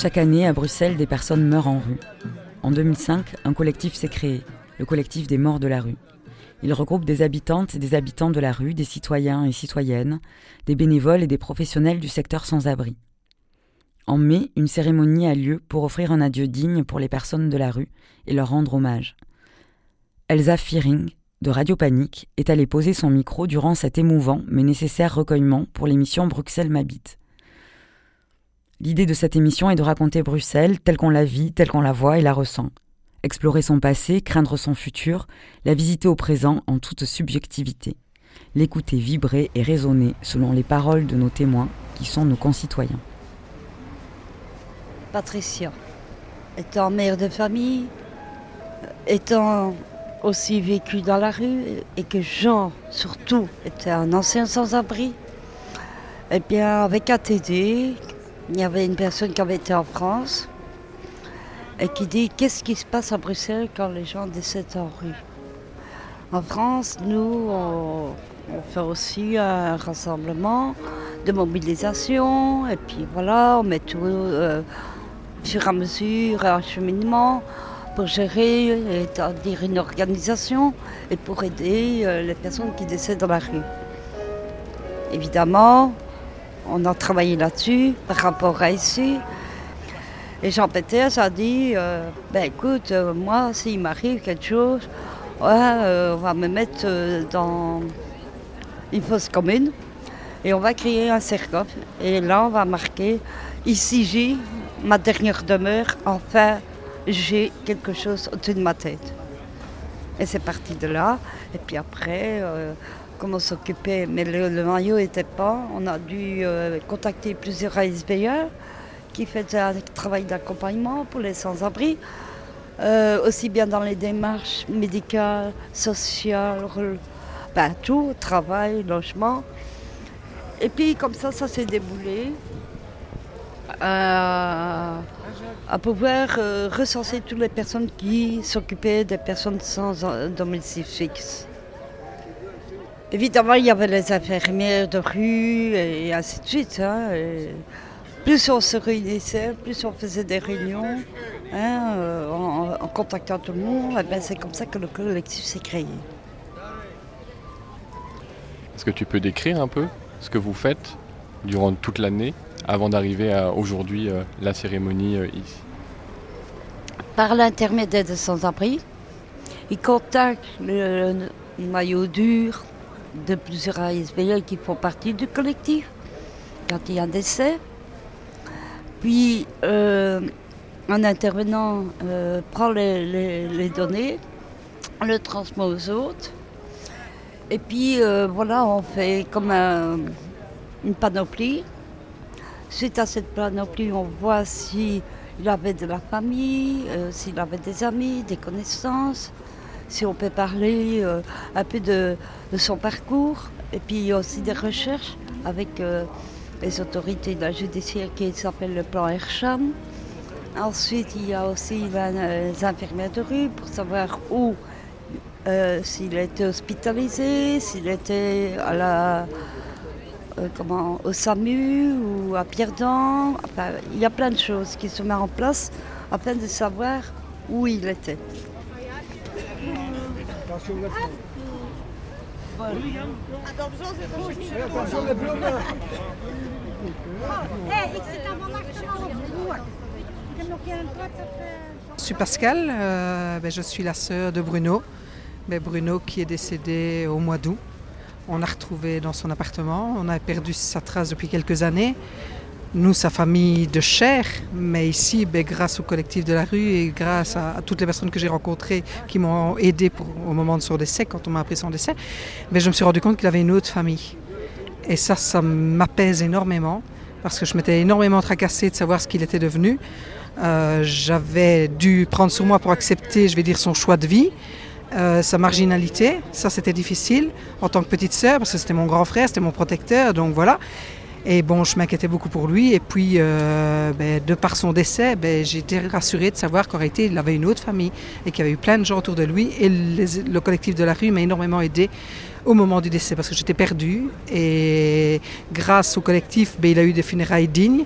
Chaque année, à Bruxelles, des personnes meurent en rue. En 2005, un collectif s'est créé, le collectif des morts de la rue. Il regroupe des habitantes et des habitants de la rue, des citoyens et citoyennes, des bénévoles et des professionnels du secteur sans-abri. En mai, une cérémonie a lieu pour offrir un adieu digne pour les personnes de la rue et leur rendre hommage. Elsa Fearing, de Radio Panique, est allée poser son micro durant cet émouvant mais nécessaire recueillement pour l'émission Bruxelles m'habite. L'idée de cette émission est de raconter Bruxelles telle qu'on la vit, telle qu'on la voit et la ressent. Explorer son passé, craindre son futur, la visiter au présent en toute subjectivité. L'écouter vibrer et résonner selon les paroles de nos témoins qui sont nos concitoyens. Patricia, étant mère de famille, étant aussi vécu dans la rue et que Jean, surtout, était un ancien sans-abri, eh bien, avec ATD, il y avait une personne qui avait été en France et qui dit qu'est-ce qui se passe à Bruxelles quand les gens décèdent en rue? En France, nous, on, fait aussi un rassemblement de mobilisation et puis voilà, on met tout euh, et à mesure, un cheminement pour gérer, c'est-à-dire une organisation et pour aider euh, les personnes qui décèdent dans la rue. Évidemment, on a travaillé là-dessus par rapport à ici. Et Jean Péters a dit euh, ben écoute, euh, moi, s'il m'arrive quelque chose, euh, on va me mettre dans une fosse commune et on va créer un cercle. Et là, on va marquer ici j'ai ma dernière demeure, enfin j'ai quelque chose au-dessus de ma tête. Et c'est parti de là. Et puis après, comment s'occuper Mais le, maillot n'était pas. On a dû euh, contacter plusieurs ASBA qui faisaient un travail d'accompagnement pour les sans-abri. Euh, aussi bien dans les démarches médicales, sociales, ben, tout, travail, logement. Et puis comme ça, ça s'est déboulé à, à pouvoir euh, recenser toutes les personnes qui s'occupaient des personnes sans euh, domicile fixe. Évidemment, il y avait les infirmières de rue et ainsi de suite. hein, et plus on se réunissait, plus on faisait des réunions hein, euh, en, en contactant tout le monde, ben, c'est comme ça que le collectif s'est créé. Est-ce que tu peux décrire un peu ce que vous faites durant toute l'année avant d'arriver à aujourd'hui euh, la cérémonie euh, ici? Par l'intermédiaire de sans-abri. Ils contactent le, le maillot dur de plusieurs ASBL qui font partie du collectif quand il y a un décès. Puis euh, un intervenant euh, prend les, les- les données, le transmet aux autres. Et puis euh, voilà, on fait comme un- une panoplie. Suite à cette panoplie, on voit si il avait de la famille, s'il avait des amis, des connaissances, si on peut parler euh, un peu de, son parcours, et puis a aussi des recherches avec euh, les autorités de la judiciaire qui s'appelle le plan Ercham. Ensuite, il y a aussi les infirmières de rue pour savoir où, euh, s'il était hospitalisé, s'il était à la, comment, au SAMU ou à Pierre-Dan. Enfin, il y a plein de choses qui se mettent en place afin de savoir où il était. Je suis Pascal, euh, ben, je suis la sœur de Bruno. Ben, Bruno qui est décédé au mois d'août. On l'a retrouvé dans son appartement. On a perdu sa trace depuis quelques années. Nous, sa famille de chair, mais ici, ben, grâce au collectif de la rue et grâce à, toutes les personnes que j'ai rencontrées qui m'ont aidé au moment de son décès, quand on m'a appris son décès, ben, je me suis rendu compte qu'il avait une autre famille. Et ça, ça m'apaise énormément parce que je m'étais énormément tracassée de savoir ce qu'il était devenu. Euh, J'avais dû prendre sur moi pour accepter, je vais dire, son choix de vie, euh, sa marginalité. Ça, c'était difficile en tant que petite sœur parce que c'était mon grand frère, c'était mon protecteur, donc voilà. Et bon, je m'inquiétais beaucoup pour lui. Et puis, euh, ben, de par son décès, ben, j'ai été rassurée de savoir qu'en réalité, il avait une autre famille et qu'il y avait eu plein de gens autour de lui. Et le collectif de la rue m'a énormément aidé au moment du décès parce que j'étais perdue. Et grâce au collectif, ben, il a eu des funérailles dignes.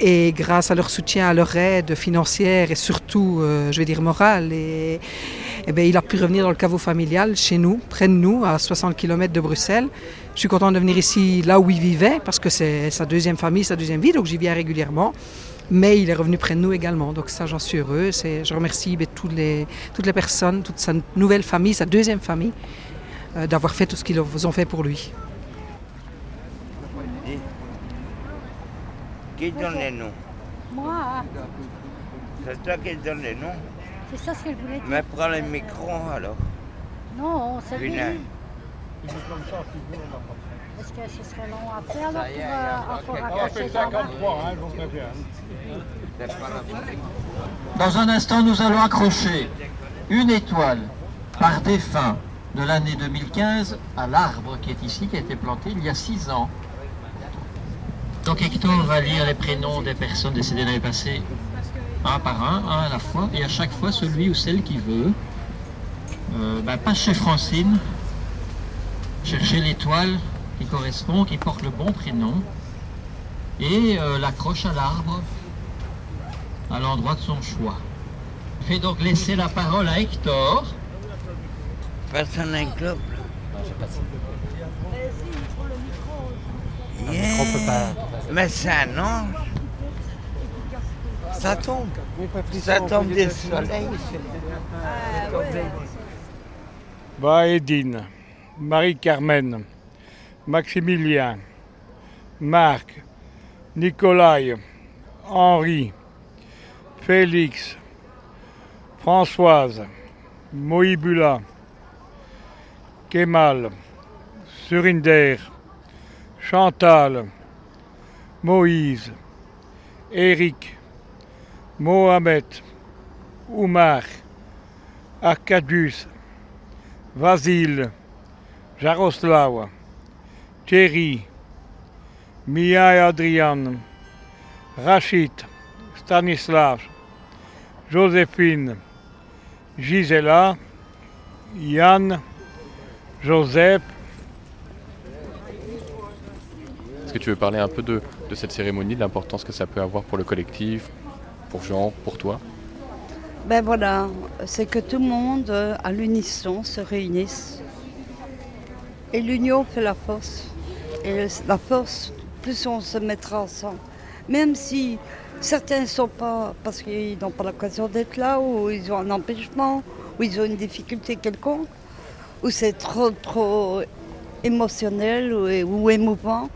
Et grâce à leur soutien, à leur aide financière et surtout, euh, je vais dire, morale, eh ben, il a pu revenir dans le caveau familial chez nous, près de nous, à 60 km de Bruxelles. Je suis content de venir ici, là où il vivait, parce que c'est sa deuxième famille, sa deuxième vie, donc j'y viens régulièrement. Mais il est revenu près de nous également, donc ça j'en suis heureux. Je remercie ben, toutes, les, toutes les personnes, toute sa nouvelle famille, sa deuxième famille, euh, d'avoir fait tout ce qu'ils ont fait pour lui. Qui donne les noms Moi, C'est toi qui donne les noms c'est ça ce que je voulais dire. Mais prends le micro alors. Non, c'est lui. Est-ce que ce serait long à faire là pour euh, dans 53, la- donc c'est bien. C'est pas la musique. Dans un instant, nous allons accrocher une étoile par défunt de l'année 2015 à l'arbre qui est ici, qui a été planté il y a six ans. Donc Hector va lire les prénoms des personnes décédées l'année passée, un par un, un à la fois, et à chaque fois celui ou celle qui veut. Euh, ben, passe chez Francine, chercher l'étoile qui correspond, qui porte le bon prénom, et euh, l'accroche à l'arbre à l'endroit de son choix. Je vais donc laisser la parole à Hector. Personne n'a un club. Le micro peut pas- Mais ça non. Ça tombe. Ça tombe du soleil. Baedine, Marie-Carmen, Maximilien, Marc, Nicolai, Henri, Félix, Françoise, Moïbula, Kemal, Surinder, Chantal, Moïse, Eric, Mohamed, Oumar, Arcadius, Vasile, Jaroslav, Thierry, Mia et Adrian, Rachid, Stanislav, Joséphine, Gisela, Yann, Joseph, Est-ce que tu veux parler un peu de, de cette cérémonie, de l'importance que ça peut avoir pour le collectif, pour Jean, pour toi? Ben voilà, c'est que tout le monde, euh, à l'unisson, se réunisse. Et l'union fait la force. Et la force, plus on se mettra ensemble. Même si certains ne sont pas, parce qu'ils n'ont pas l'occasion d'être là, ou ils ont un empêchement, ou ils ont une difficulté quelconque, ou c'est trop, trop émotionnel ou, ou émouvant,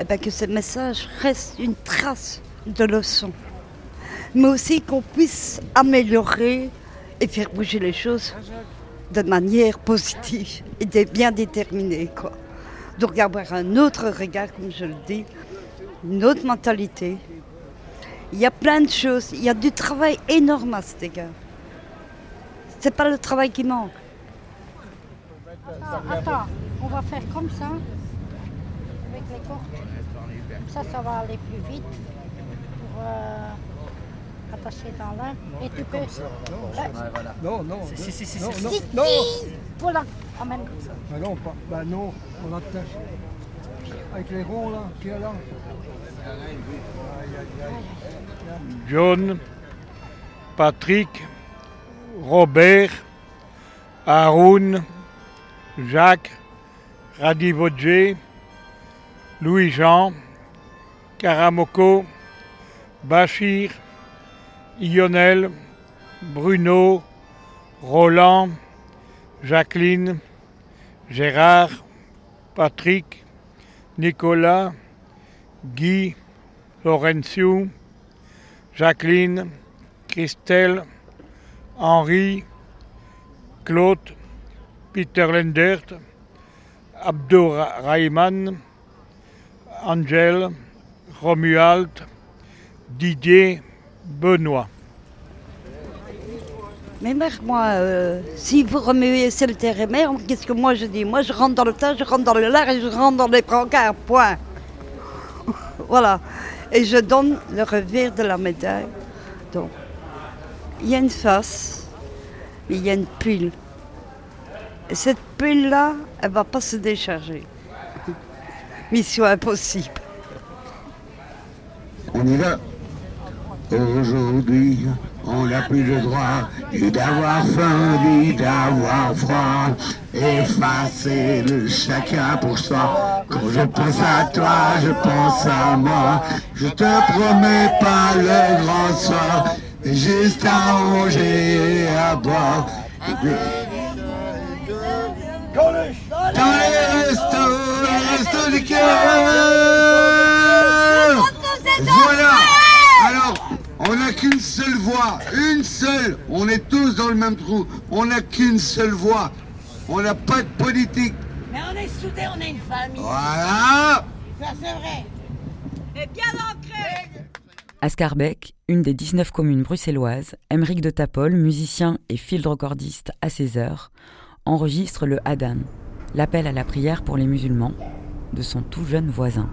et ben que ce message reste une trace de leçon mais aussi qu'on puisse améliorer et faire bouger les choses de manière positive et de bien déterminée. Quoi. Donc avoir un autre regard, comme je le dis, une autre mentalité. Il y a plein de choses, il y a du travail énorme à cet égard. C'est pas le travail qui manque. Attends, attends, on va faire comme ça, avec les cordes. Comme ça, ça va aller plus vite pour euh, attacher dans l'un. Et tu peux. Non, non. Si, si, si, non, si, non, si, non. si. Voilà, amène comme ça. Bah non, pas. Bah non, on attache. Avec les ronds là, qui est là. John, Patrick, Robert, Haroun, Jacques, Radivodje, Louis-Jean, Karamoko, Bachir, Lionel, Bruno, Roland, Jacqueline, Gérard, Patrick, Nicolas, Guy, Laurentiu, Jacqueline, Christelle, Henri, Claude, Peter Lendert, Abdourahman, Angel, Romuald, Didier, Benoît. Mais mère, moi, euh, si vous remuez le terre et mer, qu'est-ce que moi je dis? Moi je rentre dans le tas, je rentre dans le lard et je rentre dans les brancards, point. [LAUGHS] voilà. Et je donne le revers de la médaille. Donc, il y a une face, mais il y a une pile. Et cette pile-là, elle ne va pas se décharger. [LAUGHS] Mission impossible. On y va Aujourd'hui, on n'a plus le droit ni d'avoir faim, ni d'avoir froid. Effacer le chacun pour soi. Quand je pense à toi, je pense à moi. Je te promets pas le grand soir, mais juste à manger et à boire. Dans les restos, les restos du cœur. Voilà. On n'a qu'une seule voix, une seule. On est tous dans le même trou. On n'a qu'une seule voix. On n'a pas de politique. Mais on est soudés, on est une famille. Voilà. Ça, c'est vrai. Et bien ancré. À Scarbeck, une des 19 communes bruxelloises, Emeric de Tapol, musicien et field recordiste à ses heures, enregistre le Hadan, l'appel à la prière pour les musulmans, de son tout jeune voisin.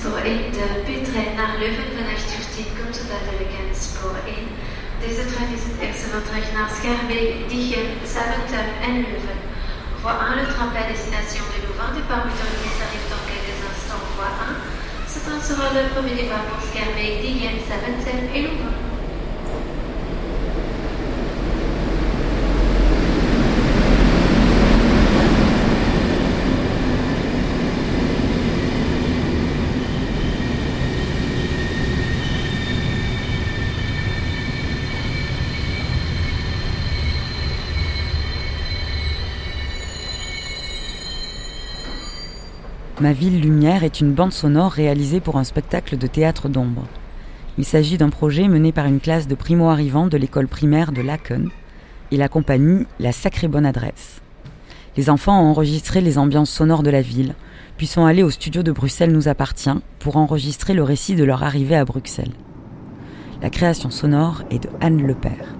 Spoor 1, de P-trein naar Leuven vanaf 13 komt aan spoor 1. Deze trein is het eerste vertrek naar Schaerbeek, Diegem, Zaventem en Leuven. Voie 1, le train destination de Louvain, départ s'arrive dans quelques instants. Voie 1, ce train sera le premier départ pour et Louvain. Ma ville lumière est une bande sonore réalisée pour un spectacle de théâtre d'ombre. Il s'agit d'un projet mené par une classe de primo-arrivants de l'école primaire de Laken et la compagnie La Sacrée Bonne Adresse. Les enfants ont enregistré les ambiances sonores de la ville, puis sont allés au studio de Bruxelles nous appartient pour enregistrer le récit de leur arrivée à Bruxelles. La création sonore est de Anne Lepère.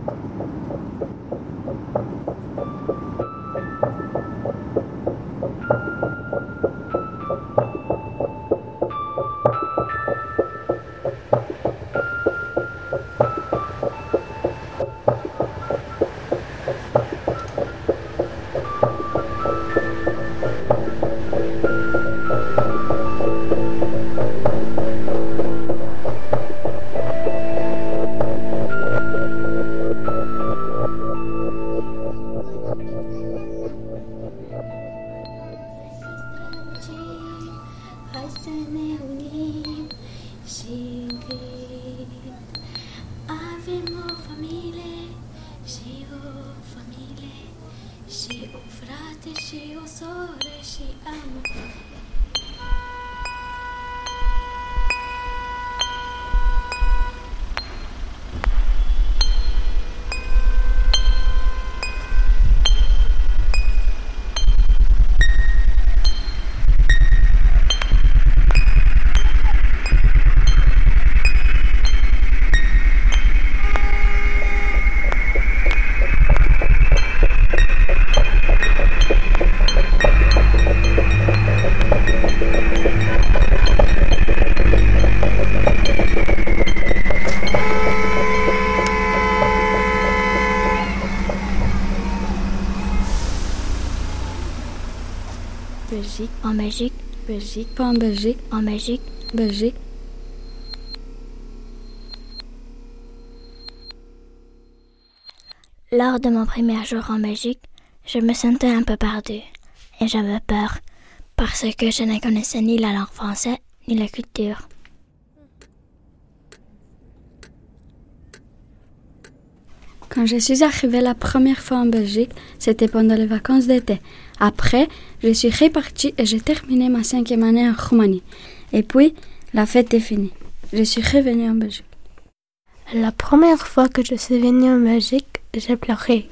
Belgique, en Belgique, Belgique, en Belgique, en Belgique, Belgique. Lors de mon premier jour en Belgique, je me sentais un peu perdue et j'avais peur parce que je ne connaissais ni la langue française ni la culture. Quand je suis arrivée la première fois en Belgique, c'était pendant les vacances d'été. Après, je suis repartie et j'ai terminé ma cinquième année en Roumanie. Et puis, la fête est finie. Je suis revenue en Belgique. La première fois que je suis venue en Belgique, j'ai pleuré.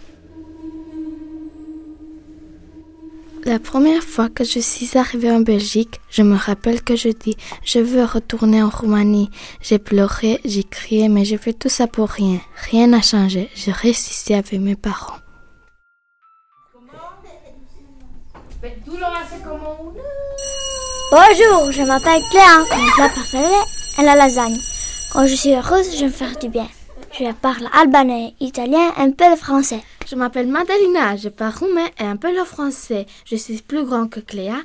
La première fois que je suis arrivée en Belgique, je me rappelle que je dis je veux retourner en Roumanie. J'ai pleuré, j'ai crié, mais j'ai fait tout ça pour rien. Rien n'a changé. J'ai résisté avec mes parents. Bonjour, je m'appelle Cléa. Mon plat préféré la lasagne. Quand je suis heureuse, je me fais du bien. Je parle albanais, italien, un peu le français. Je m'appelle Madalina, je parle roumain et un peu le français. Je suis plus grand que Cléa.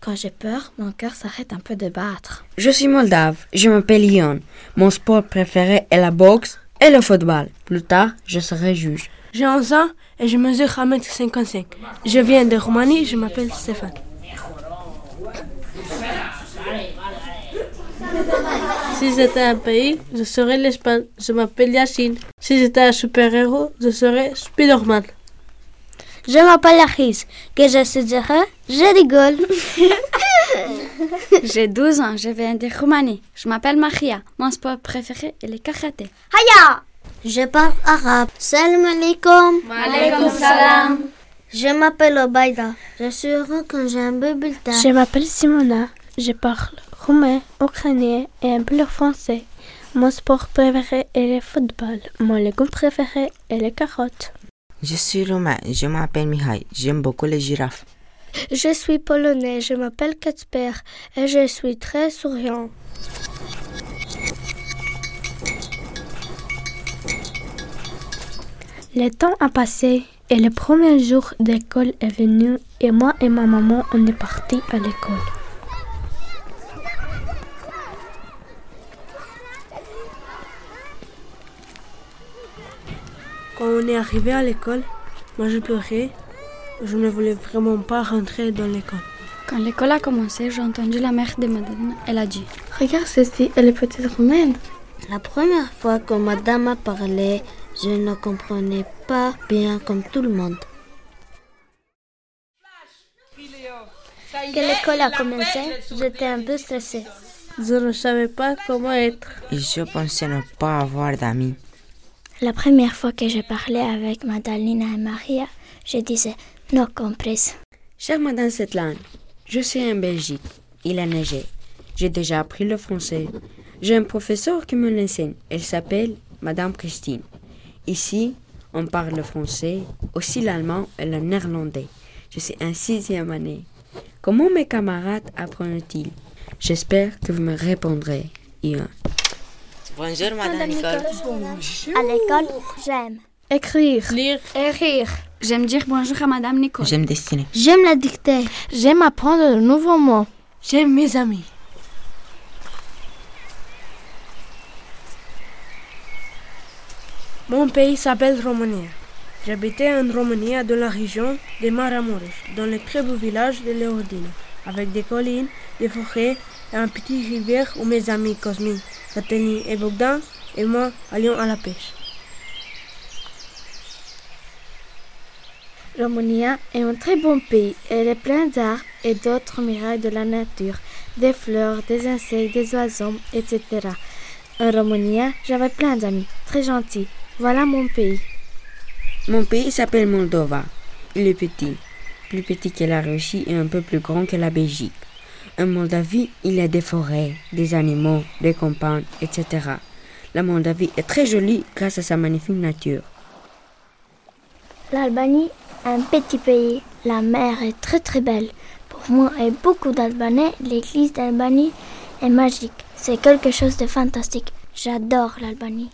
Quand j'ai peur, mon cœur s'arrête un peu de battre. Je suis moldave, je m'appelle Ion. Mon sport préféré est la boxe et le football. Plus tard, je serai juge. J'ai 11 ans et je mesure 1m55. Je viens de Roumanie, je m'appelle Stéphane. Si j'étais un pays, je serais l'Espagne. Je m'appelle Yacine. Si j'étais un super-héros, je serais Spider-Man. Je m'appelle Aris. Que je te dirais, je rigole. [LAUGHS] J'ai 12 ans, je viens de Roumanie. Je m'appelle Maria. Mon sport préféré est le karaté. Haya! Je parle arabe. Salam alaikum. Alaikum salam. Je m'appelle Obaida. Je suis heureux quand j'ai un beau bulletin. Je m'appelle Simona. Je parle roumain, ukrainien et un peu le français. Mon sport préféré est le football. Mon légume préféré est les carottes. Je suis roumain, je m'appelle Mihai, j'aime beaucoup les girafes. Je suis polonais, je m'appelle Kacper et je suis très souriant. Le temps a passé et le premier jour d'école est venu et moi et ma maman on est partis à l'école. On est arrivé à l'école, moi je pleurais. Je ne voulais vraiment pas rentrer dans l'école. Quand l'école a commencé, j'ai entendu la mère de Madeleine. Elle a dit Regarde ceci, elle est petite roumaine. La première fois que madame a parlé, je ne comprenais pas bien comme tout le monde. Quand l'école a commencé, j'étais un peu stressée. Je ne savais pas comment être. Et je pensais ne pas avoir d'amis. La première fois que j'ai parlé avec Madalina et Maria, je disais non comprise. Chère Madame Setlan, je suis en Belgique. Il a neigé. J'ai déjà appris le français. J'ai un professeur qui me l'enseigne. Elle s'appelle Madame Christine. Ici, on parle le français, aussi l'allemand et le néerlandais. Je suis en sixième année. Comment mes camarades apprennent-ils? J'espère que vous me répondrez. Ian. Bonjour, Madame Nicole. À l'école, j'aime écrire, lire et rire. J'aime dire bonjour à Madame Nicole. J'aime dessiner. J'aime la dictée. J'aime apprendre de nouveaux mots. J'aime mes amis. Mon pays s'appelle Roumanie. J'habitais en Roumanie dans la région de Maramureș, dans le très beau village de Leodino, avec des collines, des forêts et un petit rivière où mes amis Cosmin, Kateni et Bogdan et moi allions à la pêche. Roumanie est un très bon pays. Elle est plein d'arbres et d'autres mirailles de la nature, des fleurs, des insectes, des oiseaux, etc. En Roumanie, j'avais plein d'amis, très gentils. Voilà mon pays. Mon pays s'appelle Moldova. Il est petit, plus petit que la Russie et un peu plus grand que la Belgique. En Moldavie, il y a des forêts, des animaux, des campagnes, etc. La Moldavie est très jolie grâce à sa magnifique nature. L'Albanie un petit pays. La mer est très très belle. Pour moi et beaucoup d'Albanais, l'église d'Albanie est magique. C'est quelque chose de fantastique. J'adore l'Albanie.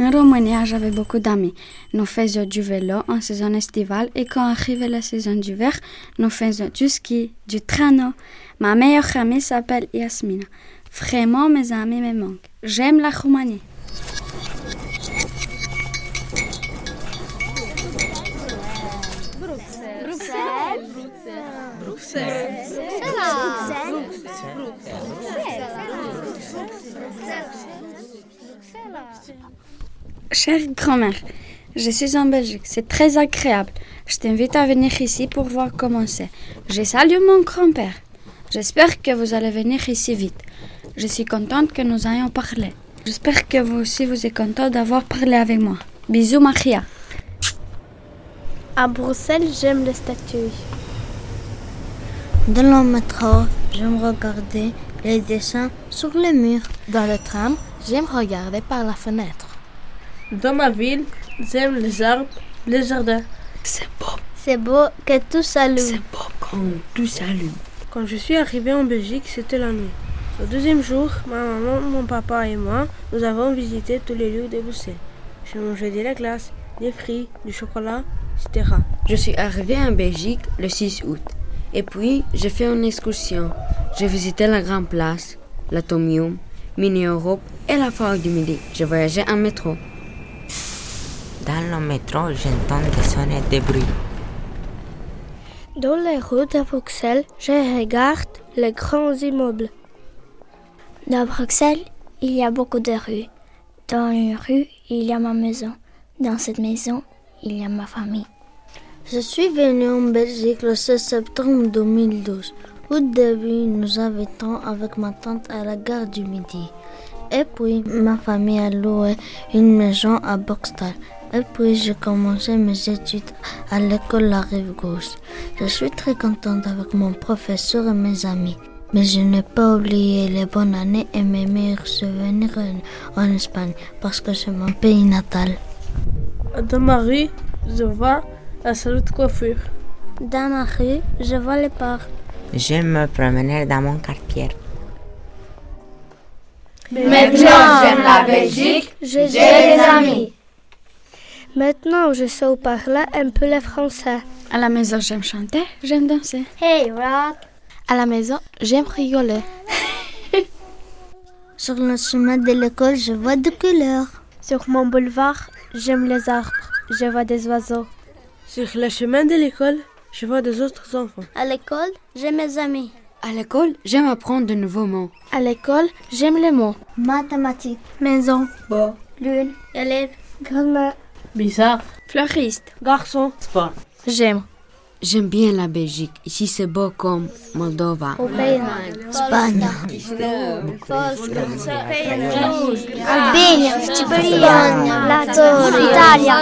En Roumanie, j'avais beaucoup d'amis. Nous faisions du vélo en saison estivale et quand arrivait la saison d'hiver, nous faisions du ski, du traîneau. Ma meilleure amie s'appelle Yasmina. Vraiment, mes amis me manquent. J'aime la Roumanie. Chère grand-mère, je suis en Belgique. C'est très agréable. Je t'invite à venir ici pour voir comment c'est. Je salue mon grand-père. J'espère que vous allez venir ici vite. Je suis contente que nous ayons parlé. J'espère que vous aussi vous êtes content d'avoir parlé avec moi. Bisous, Maria. À Bruxelles, j'aime les statues. Dans le métro, j'aime regarder les dessins sur les murs. Dans le tram, j'aime regarder par la fenêtre. Dans ma ville, j'aime les arbres, les jardins. C'est beau. C'est beau que tout s'allume. C'est beau quand tout s'allume. Quand je suis arrivé en Belgique, c'était la nuit. Le deuxième jour, ma maman, mon papa et moi, nous avons visité tous les lieux de Bruxelles. J'ai mangé de la glace, des fruits, du chocolat, etc. Je suis arrivé en Belgique le 6 août. Et puis, j'ai fait une excursion. J'ai visité la Grande Place, l'Atomium, Mini Europe et la Foire du Midi. J'ai voyagé en métro. Dans le métro, j'entends des sons de bruit. Dans les rues de Bruxelles, je regarde les grands immeubles. Dans Bruxelles, il y a beaucoup de rues. Dans une rue, il y a ma maison. Dans cette maison, il y a ma famille. Je suis venue en Belgique le 16 septembre 2012. Au début, nous habitons avec ma tante à la gare du Midi. Et puis, ma famille a loué une maison à Boxtal. Et puis, j'ai commencé mes études à l'école La Rive Gauche. Je suis très contente avec mon professeur et mes amis. Mais je n'ai pas oublié les bonnes années et mes meilleurs souvenirs en, en Espagne parce que c'est mon pays natal. Dans ma rue, je vois la salle de coiffure. Dans ma rue, je vois les parcs. J'aime me promener dans mon quartier. Maintenant, j'aime la Belgique, j'ai des amis. Maintenant, je sais parler un peu le français. À la maison, j'aime chanter, j'aime danser. Hey, rock! À la maison, j'aime rigoler. [LAUGHS] Sur le chemin de l'école, je vois des couleurs. Sur mon boulevard, j'aime les arbres, je vois des oiseaux. Sur le chemin de l'école, je vois des autres enfants. À l'école, j'aime mes amis. À l'école, j'aime apprendre de nouveaux mots. À l'école, j'aime les mots. Mathématiques. Maison. Bon. Lune. Élève. Grand-mère. Bizarre. Fleuriste. Garçon. Sport. J'aime. J'aime bien la Belgique. Ici, c'est beau comme Moldova. Espagne. Albania. Cipriano. Lazio. Italia.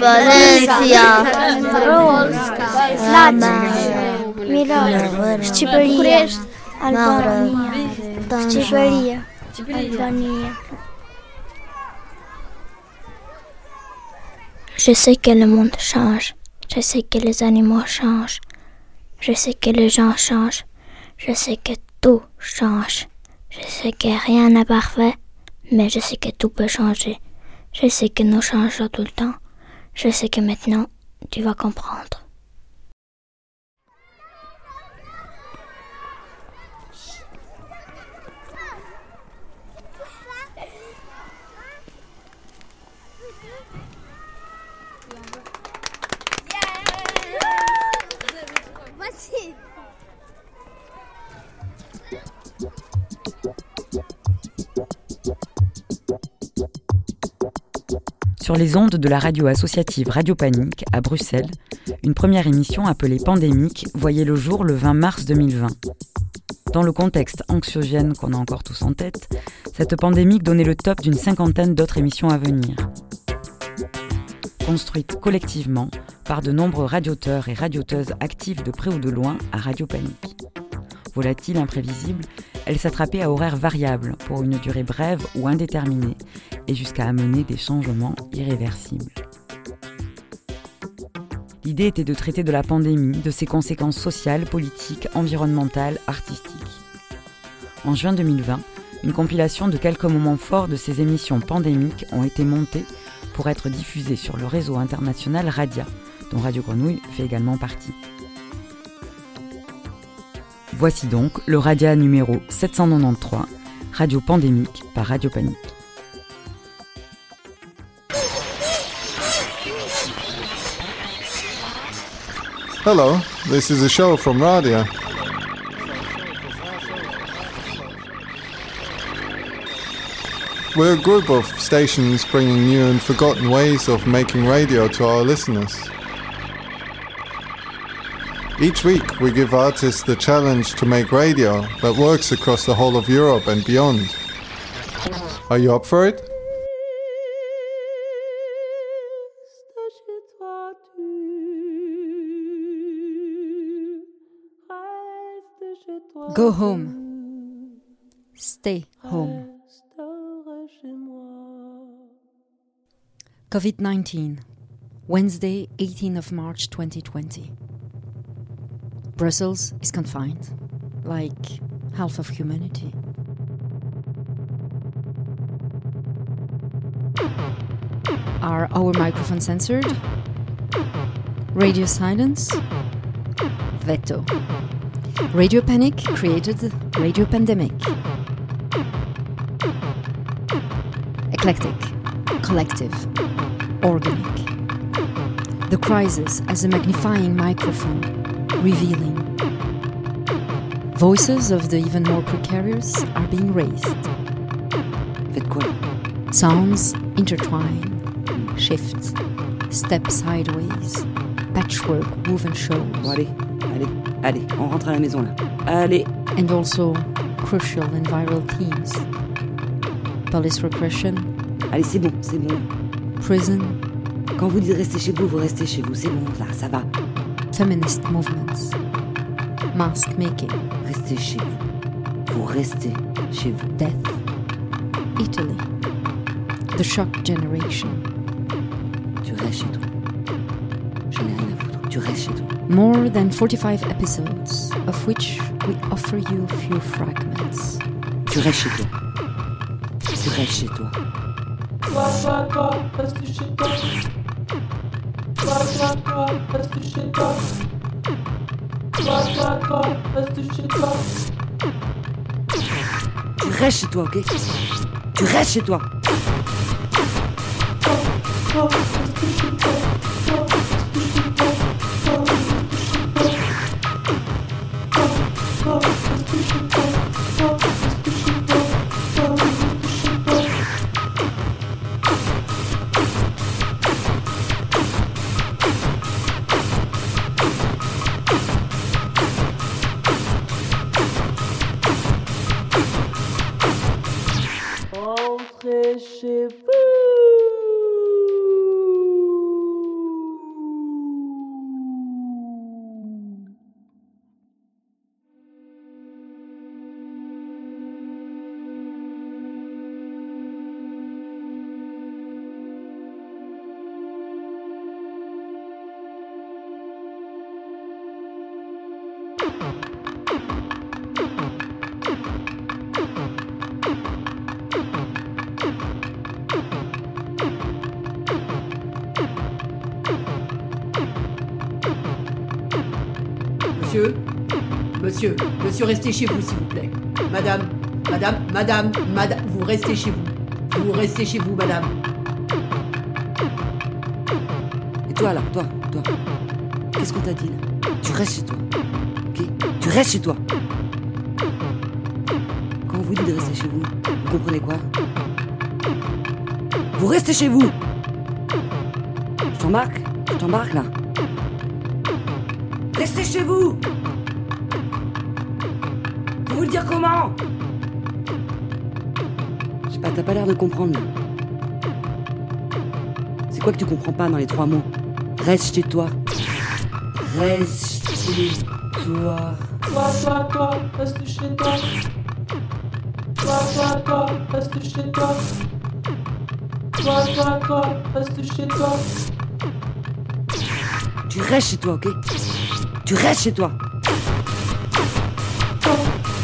Valencia. Lazio. Milano. Cipriano. Albania. Cipriano. Albania. Je sais que le monde change. Je sais que les animaux changent. Je sais que les gens changent. Je sais que tout change. Je sais que rien n'est parfait, mais je sais que tout peut changer. Je sais que nous changeons tout le temps. Je sais que maintenant, tu vas comprendre. Sur les ondes de la radio associative Radio Panique à Bruxelles, une première émission appelée Pandémique voyait le jour le 20 mars 2020. Dans le contexte anxiogène qu'on a encore tous en tête, cette pandémique donnait le top d'une cinquantaine d'autres émissions à venir. Construite collectivement par de nombreux radioteurs et radioteuses actifs de près ou de loin à Radio Panique. Volatile, imprévisible, elle s'attrapait à horaires variables pour une durée brève ou indéterminée et jusqu'à amener des changements irréversibles. L'idée était de traiter de la pandémie, de ses conséquences sociales, politiques, environnementales, artistiques. En juin 2020, une compilation de quelques moments forts de ces émissions pandémiques ont été montées pour être diffusées sur le réseau international Radia, dont Radio Grenouille fait également partie. Voici donc le Radia numéro 793, Radio Pandémique par Radio Panique. Hello, this is a show from Radia. We're a group of stations bringing new and forgotten ways of making radio to our listeners. Each week, we give artists the challenge to make radio that works across the whole of Europe and beyond. Are you up for it? Go home. Stay home. COVID 19, Wednesday, 18th of March 2020. Brussels is confined, like half of humanity. Are our microphones censored? Radio silence? Veto. Radio Panic created Radio Pandemic. Eclectic, collective, organic. The crisis as a magnifying microphone, revealing. Voices of the even more precarious are being raised. Sounds intertwine, shift, step sideways, patchwork woven shows. Bon, allez, allez, allez, on rentre à la maison là. Allez. And also crucial and viral themes. Police repression. Allez, c'est bon, c'est bon. Prison. Quand vous dites restez chez vous, vous restez chez vous, c'est bon, là, ça va. Feminist movements. Mask making. Restez chez vous. Vous restez chez vous. Death. Italy. The shock generation. Tu restes chez toi. Je n'ai rien à foutre. Tu restes chez toi. More than 45 episodes, of which we offer you a few fragments. Tu restes chez toi. Tu restes chez toi. Reste chez toi, reste chez toi. Toi, toi, toi, reste chez toi. Tu restes chez toi, ok? Tu restes chez toi. Toi, reste chez toi. Toi, Monsieur, restez chez vous, s'il vous plaît. Madame, madame, madame, madame, vous restez chez vous. Vous restez chez vous, madame. Et toi là, toi, toi. Qu'est-ce qu'on t'a dit là? Tu restes chez toi. Ok? Tu restes chez toi. Quand on vous dit de rester chez vous, vous comprenez quoi? Vous restez chez vous Je t'embarque? Je t'embarque là? Restez chez vous dire comment Je sais pas, t'as pas l'air de comprendre. C'est quoi que tu comprends pas dans les trois mots Reste chez toi. Reste chez toi. Toi, toi, toi, reste chez toi. Toi, toi, toi, reste chez toi. Toi, toi, toi, reste chez toi. Tu restes chez toi, ok Tu restes chez toi.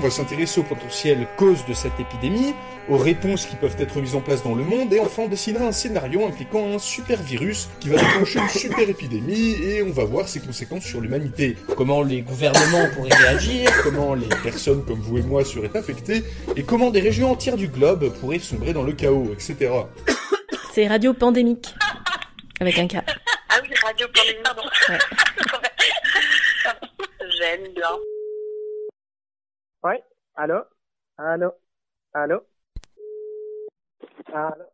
On va s'intéresser aux potentielles causes de cette épidémie, aux réponses qui peuvent être mises en place dans le monde, et enfin on décidera un scénario impliquant un super virus qui va déclencher une super épidémie, et on va voir ses conséquences sur l'humanité. Comment les gouvernements pourraient réagir, comment les personnes comme vous et moi seraient affectées, et comment des régions entières du globe pourraient sombrer dans le chaos, etc. C'est Radio Pandémique. Avec un K. Ah oui, Radio Pandémique, pardon. Ouais. [LAUGHS] J'aime bien. Ouais, allô? Allô? Allô? Allô?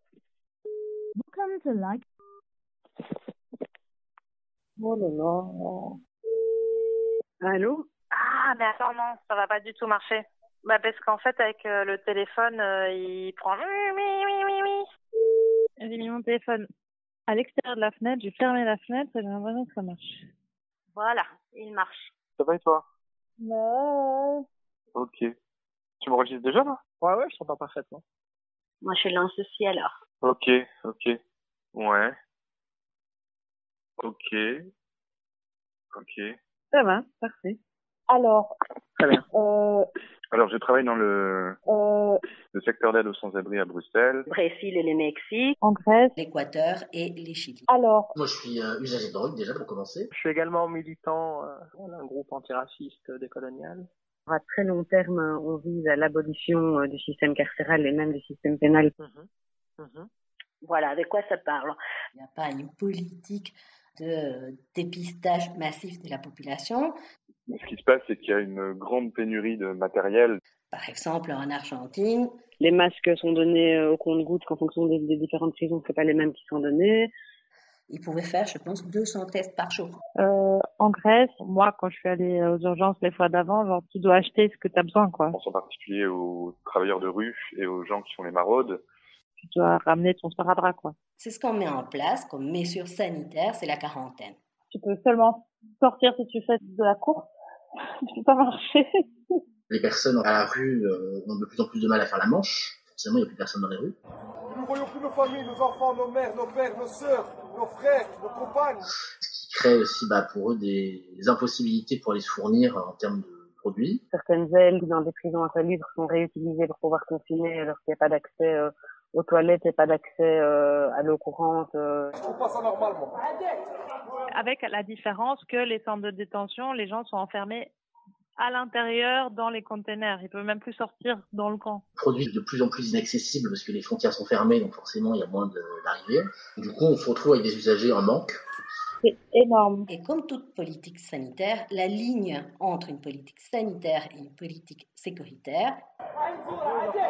Welcome to like. Oh là là. Allô? Ah, mais attends, non, ça va pas du tout marcher. Bah, parce qu'en fait, avec euh, le téléphone, euh, il prend. Oui, oui, oui, oui, oui. J'ai mis mon téléphone à l'extérieur de la fenêtre, j'ai fermé la fenêtre et j'ai l'impression que ça marche. Voilà, il marche. Ça va et toi? Ouais. Ok. Tu m'enregistres déjà là? Ouais, ouais, je t'entends parfaitement. Moi, je lance aussi alors. Ok, ok. Ouais. Ok. Ok. Ça va, parfait. Alors, Très bien. euh, Alors, je travaille dans le, euh, le secteur d'aide aux sans-abri à Bruxelles. Brésil et le Mexique. en Grèce. l'Équateur et les Chili. Alors, Moi, je suis euh, usager de drogue déjà pour commencer. Je suis également militant euh, d'un groupe antiraciste décolonial. À très long terme, on vise à l'abolition euh, du système carcéral et même du système pénal. Voilà, de quoi ça parle? Il n'y a pas une politique de dépistage massif de la population. Ce qui se passe, c'est qu'il y a une grande pénurie de matériel. Par exemple, en Argentine, Les masques sont donnés euh, au compte-gouttes qu'en fonction des, des différentes prisons, c'est pas les mêmes qui sont donnés. Ils pouvaient faire, je pense, 200 tests par jour. euh, en Grèce, moi, quand je suis allée aux urgences les fois d'avant, genre, tu dois acheter ce que tu as besoin, quoi. Je pense en particulier aux travailleurs de rue et aux gens qui font les maraudes. Tu dois ramener ton sparadrap, quoi. C'est ce qu'on met en place comme mesure sanitaire, c'est la quarantaine. Tu peux seulement sortir si tu fais de la course. [LAUGHS] tu peux pas marcher. Les personnes à la rue euh, ont de plus en plus de mal à faire la manche. Forcément, il n'y a plus personne dans les rues. Nous ne voyons plus nos familles, nos enfants, nos mères, nos pères, nos sœurs, nos frères, nos compagnes. Ce qui crée aussi bah, pour eux des impossibilités pour les se fournir en termes de produits. Certaines ailes dans des prisons insalubres sont réutilisées pour pouvoir confiner lorsqu'il n'y a pas d'accès euh, aux toilettes et pas d'accès euh, à l'eau courante. euh. Je trouve pas ça normal, moi. Avec la différence que les centres de détention, les gens sont enfermés à l'intérieur dans les containers. Ils peuvent même plus sortir dans le camp. produits de plus en plus inaccessibles parce que les frontières sont fermées, donc forcément il y a moins d'arrivées. Du coup, on se retrouve avec des usagers en manque. C'est énorme. Et comme toute politique sanitaire, la ligne entre une politique sanitaire et une politique sécuritaire,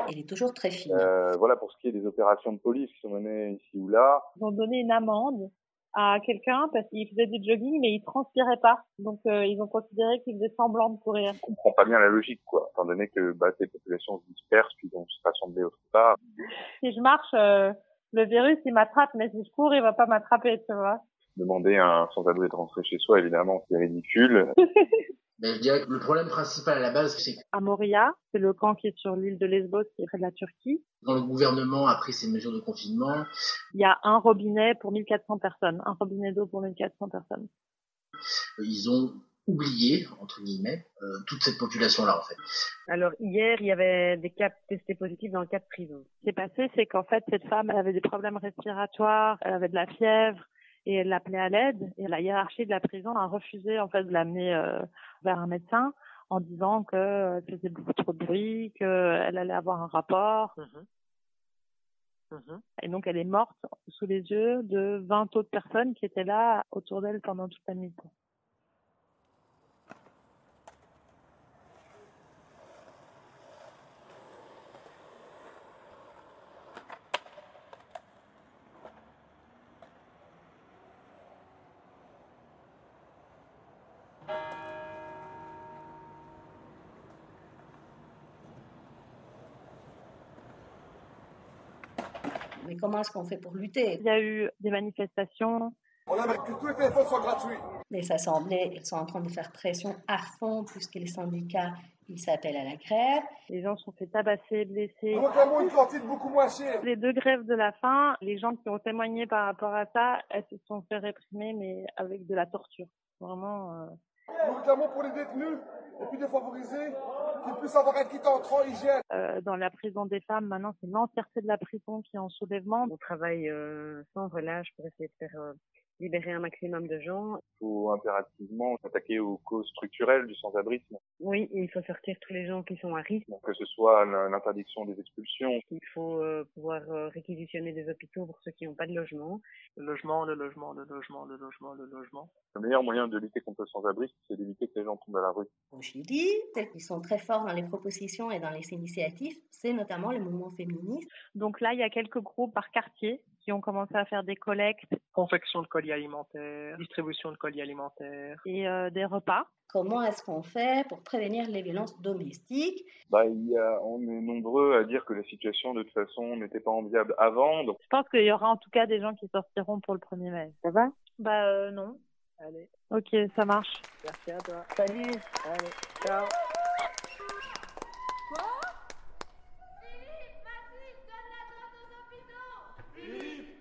elle est toujours très fine. Euh, voilà pour ce qui est des opérations de police qui sont menées ici ou là. Ils ont donné une amende à quelqu'un parce qu'il faisait du jogging mais il transpirait pas. Donc euh, ils ont considéré qu'il faisait semblant de courir. On comprend pas bien la logique, quoi, étant donné que bah, ces populations se dispersent puis vont se rassembler autre part. Si je marche, euh, le virus il m'attrape, mais si je cours, il va pas m'attraper, tu vois. Demander à un sans-abri de rentrer chez soi, évidemment, c'est ridicule. [LAUGHS] Mais je dirais que le problème principal à la base, c'est que À Moria, c'est le camp qui est sur l'île de Lesbos, qui est près de la Turquie. quand le gouvernement a pris ces mesures de confinement, Il y a un robinet pour 1400 personnes, un robinet d'eau pour 1400 personnes. ils ont oublié, entre guillemets, euh, toute cette population-là, en fait. Alors hier, il y avait des cas testés positifs dans le cas de prison. Ce qui s'est passé, c'est qu'en fait, cette femme, elle avait des problèmes respiratoires, elle avait de la fièvre, et elle l'appelait à l'aide. Et la hiérarchie de la prison a refusé, en fait, de l'amener euh, vers un médecin en disant que euh, elle faisait beaucoup trop de bruit, qu'elle allait avoir un rapport. Et donc, elle est morte sous les yeux de 20 autres personnes qui étaient là autour d'elle pendant toute la nuit. Mais comment est-ce qu'on fait pour lutter Il y a eu des manifestations. On aimerait que tous les téléphones soient gratuits. Les assemblées, ils sont en train de faire pression à fond puisque les syndicats, ils s'appellent à la grève. Les gens se sont fait tabasser, blessés. Nous réclamons une cantine beaucoup moins chère. Les deux grèves de la faim, les gens qui ont témoigné par rapport à ça, elles se sont fait réprimer, mais avec de la torture. Vraiment. euh, Nous réclamons pour les détenus les plus défavorisés qu'ils puissent avoir un kit entrant hygiène. euh, dans la prison des femmes, maintenant, c'est l'entièreté de la prison qui est en soulèvement. On travaille euh, sans relâche pour essayer de faire euh, libérer un maximum de gens. Il faut impérativement s'attaquer aux causes structurelles du sans-abrisme, Oui, il faut sortir tous les gens qui sont à risque. que ce soit l'interdiction des expulsions, Il faut euh, pouvoir euh, réquisitionner des hôpitaux pour ceux qui n'ont pas de logement. Le logement, le logement, le logement, le logement, le logement. Le meilleur moyen de lutter contre le sans-abrisme, c'est d'éviter que les gens tombent à la rue. Au Chili, celles qui sont très forts dans les propositions et dans les initiatives, c'est notamment les mouvements féministes. Donc là, il y a quelques groupes par quartier qui ont commencé à faire des collectes Confection de colis alimentaires, distribution de colis alimentaires. et euh, des repas. Comment est-ce qu'on fait pour prévenir les violences domestiques? Bah, il y a, on est nombreux à dire que la situation de toute façon n'était pas enviable avant, donc Je pense qu'il y aura en tout cas des gens qui sortiront pour le 1er mai. Ça va? Bah euh, non. Allez, Ok, ça marche. merci à toi. Salut Allez, ciao.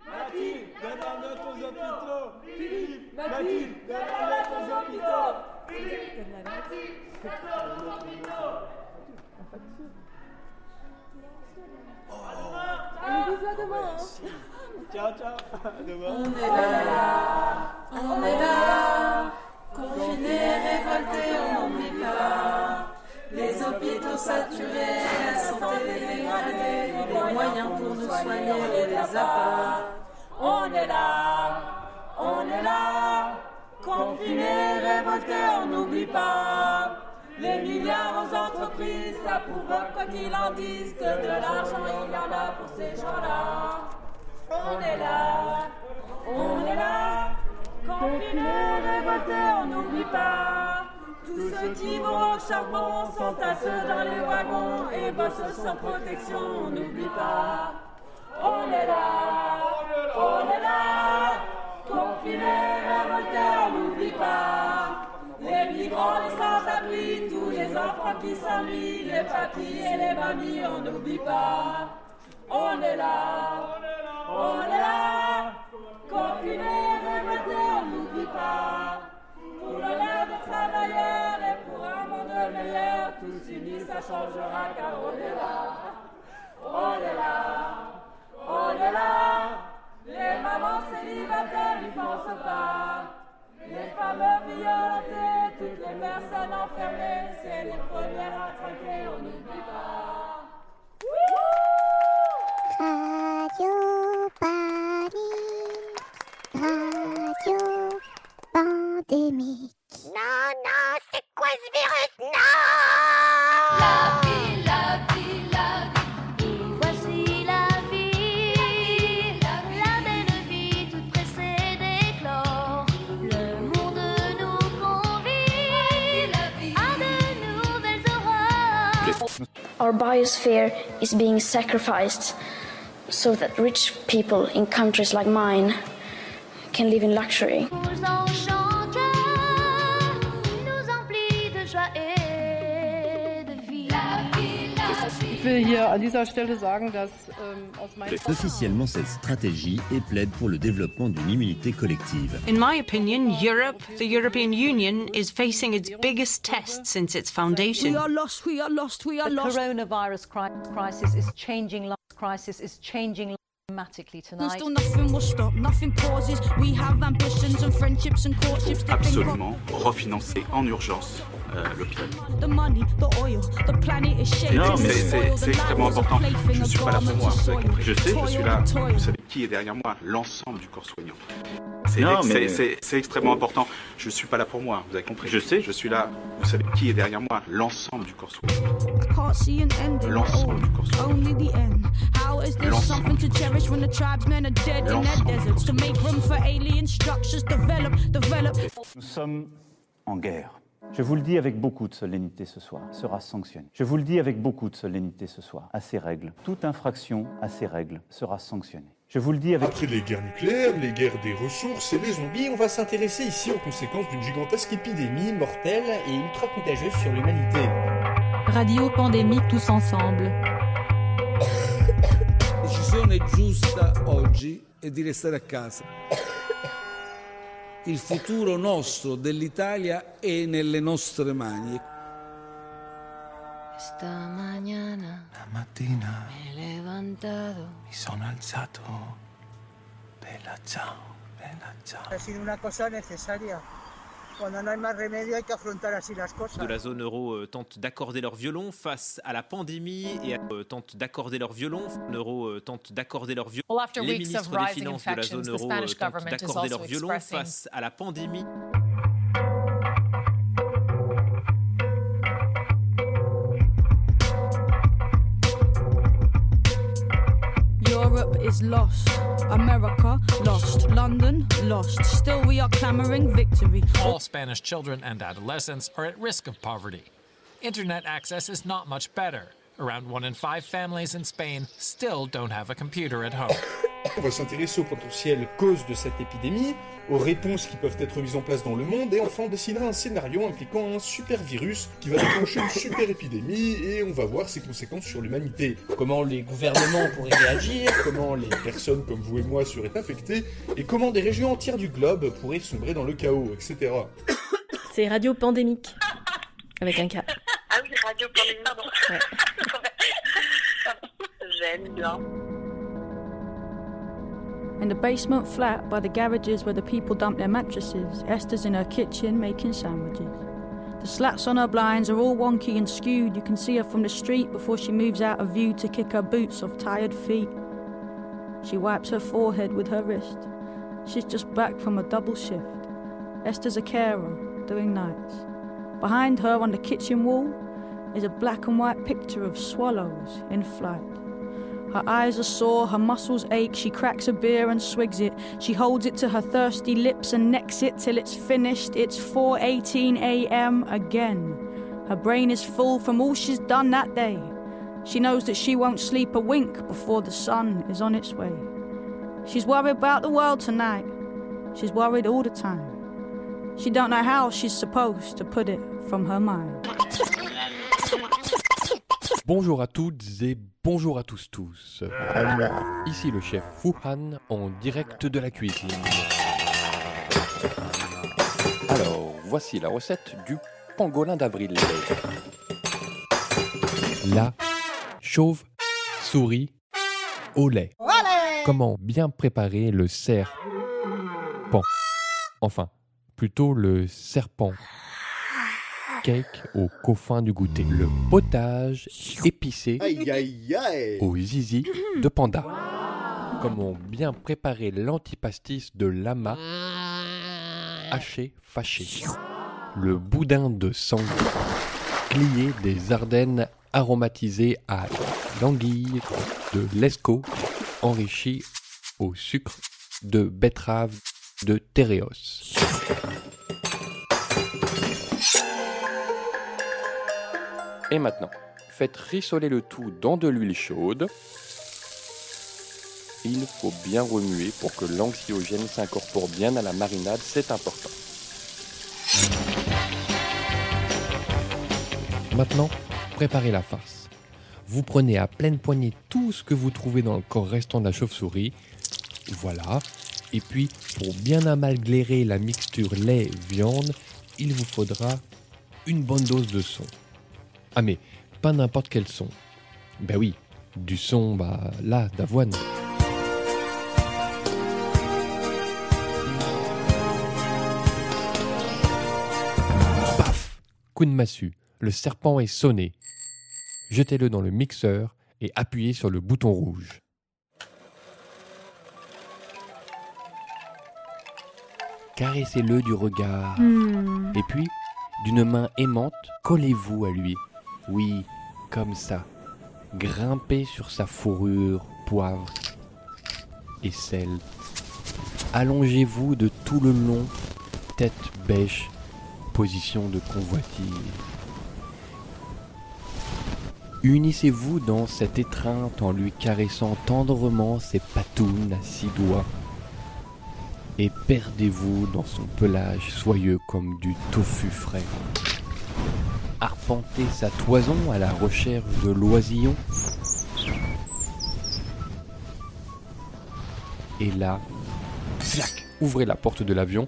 Mathilde, donne la note aux hôpitaux Philippe, Mathilde, la aux hôpitaux hein. Ciao, ciao On est là, on est là, confinés, révoltés, on n'oublie pas. Les hôpitaux saturés, la santé dégradée, les moyens pour nous soigner, les. On est là, on est là, confinés, révoltés, on n'oublie pas. Les milliards aux entreprises, ça provoque quoi qu'ils en disent que de l'argent il y en a pour ces gens-là. On est là, on est là, confinés, révoltés, on n'oublie pas. Tous ceux qui vont au charbon sont à ceux dans les wagons et bossent sans protection, on n'oublie pas. On est là, confinés, révoltés, on n'oublie pas. Les migrants, les sans-abri, tous les enfants qui s'ennuient, les papis et les mamies, on n'oublie pas. On est là, on est là, confinés, on n'oublie pas. Pour l'honneur des travailleurs et pour un monde meilleur, tous unis, ça changera car on est là. On est là, on est là, les mamans célibataires n'y pensent pas. Les femmes violentées, toutes les personnes enfermées, c'est les premières à traquer, on n'oublie pas. Radio Panique, Radio Pandémique. Non, non, c'est quoi ce virus? Non La vie, la Our biosphere is being sacrificed so that rich people in countries like mine can live in luxury. Officiellement cette stratégie et plaide pour le développement d'une immunité collective. In my opinion, Europe, the European Union, is facing its biggest test since its foundation. We are lost, we are lost, we are the lost. coronavirus cri- crisis is changing. Crisis is changing dramatically tonight. still nothing will stop, nothing pauses. We have ambitions and friendships and courtships that think Absolument refinancer en urgence euh, l'hôpital. Non, mais c'est extrêmement important. Je a suis pas là pour moi. to vous avez soil. compris. Je sais, je suis là. Vous savez qui est derrière moi? L'ensemble du corps soignant. C'est ex- mais- extrêmement important. Je suis pas là pour moi. Vous avez compris? Je sais, je suis là. Vous savez qui est derrière moi? L'ensemble du corps soignant. I can't see an ending. L'ensemble du corps soignant. Only the end. How is this L'ensemble something to cherish when the tribesmen are dead in their deserts? To make room for alien structures, develop, develop. Nous sommes en guerre. Je vous le dis avec beaucoup de solennité ce soir, sera sanctionné. Je vous le dis avec beaucoup de solennité ce soir, à ces règles. Toute infraction à ces règles sera sanctionnée. Je vous le dis avec... Après les guerres nucléaires, les guerres des ressources et les zombies, on va s'intéresser ici aux conséquences d'une gigantesque épidémie mortelle et ultra contagieuse sur l'humanité. Radio pandémique tous ensemble. [COUGHS] La decisione giusta oggi è di restare a casa. Il futuro nostro dell'Italia è nelle nostre mani. Esta mañana La mattina me he levantado mi sono alzato. Bella ciao, bella ciao. Ha sido una cosa necesaria. De la zone euro euh, tentent d'accorder leur violon face à la pandémie et euh, tentent d'accorder leur violon. Euro euh, tentent d'accorder leur violon. Les ministres des Finances de la zone euro euh, tentent d'accorder leur violon expressing face à la pandémie. Europe is lost. America lost. London lost. Still, we are clamoring victory. All Spanish children and adolescents are at risk of poverty. Internet access is not much better. Around one in five families in Spain still don't have a computer at home. [LAUGHS] On va s'intéresser aux potentielles causes de cette épidémie, aux réponses qui peuvent être mises en place dans le monde, et enfin on dessinera un scénario impliquant un super virus qui va déclencher une super épidémie, et on va voir ses conséquences sur l'humanité. Comment les gouvernements pourraient réagir, comment les personnes comme vous et moi seraient affectées, et comment des régions entières du globe pourraient sombrer dans le chaos, etc. C'est Radio Pandémique. Avec un K. Ah oui, radio pandémie, pardon. [LAUGHS] J'aime bien. In the basement flat by the garages where the people dump their mattresses, Esther's in her kitchen making sandwiches. The slats on her blinds are all wonky and skewed. You can see her from the street before she moves out of view to kick her boots off tired feet. She wipes her forehead with her wrist. She's just back from a double shift. Esther's a carer, doing nights. Behind her on the kitchen wall is a black and white picture of swallows in flight. Her eyes are sore, her muscles ache. She cracks a beer and swigs it. She holds it to her thirsty lips and necks it till it's finished. It's 4:18 a.m. again. Her brain is full from all she's done that day. She knows that she won't sleep a wink before the sun is on its way. She's worried about the world tonight. She's worried all the time. She don't know how she's supposed to put it from her mind. Bonjour à toutes et bonjour à tous tous. Ici le chef Wuhan en direct de la cuisine. Alors, voici la recette du pangolin d'avril. La chauve souris au lait. Comment bien préparer le serpent? Enfin, plutôt le serpent cake au coffin du goûter. Le potage épicé Aïe, aïe, aïe. au zizi de panda. Comment bien préparer l'antipastis de lama haché fâché. Le boudin de sanglier plié des Ardennes aromatisé à l'anguille de l'esco enrichi au sucre de betterave de Téréos. Et maintenant, faites rissoler le tout dans de l'huile chaude. Il faut bien remuer pour que l'anxiogène s'incorpore bien à la marinade, c'est important. Maintenant, préparez la farce. Vous prenez à pleine poignée tout ce que vous trouvez dans le corps restant de la chauve-souris. Voilà. Et puis, pour bien amalglérer la mixture lait-viande, il vous faudra une bonne dose de son. Ah mais, pas n'importe quel son. Ben oui, du son, bah là, d'avoine. Paf Coup de massue, le serpent est sonné. Jetez-le dans le mixeur et appuyez sur le bouton rouge. Caressez-le du regard. Hmm. Et puis, d'une main aimante, collez-vous à lui. Oui, comme ça. Grimpez sur sa fourrure, poivre et sel. Allongez-vous de tout le long, tête bêche, position de convoitise. Unissez-vous dans cette étreinte en lui caressant tendrement ses patounes à six doigts et perdez-vous dans son pelage soyeux comme du tofu frais. Arpentez sa toison à la recherche de l'oisillon. Et là, flac, ouvrez la porte de l'avion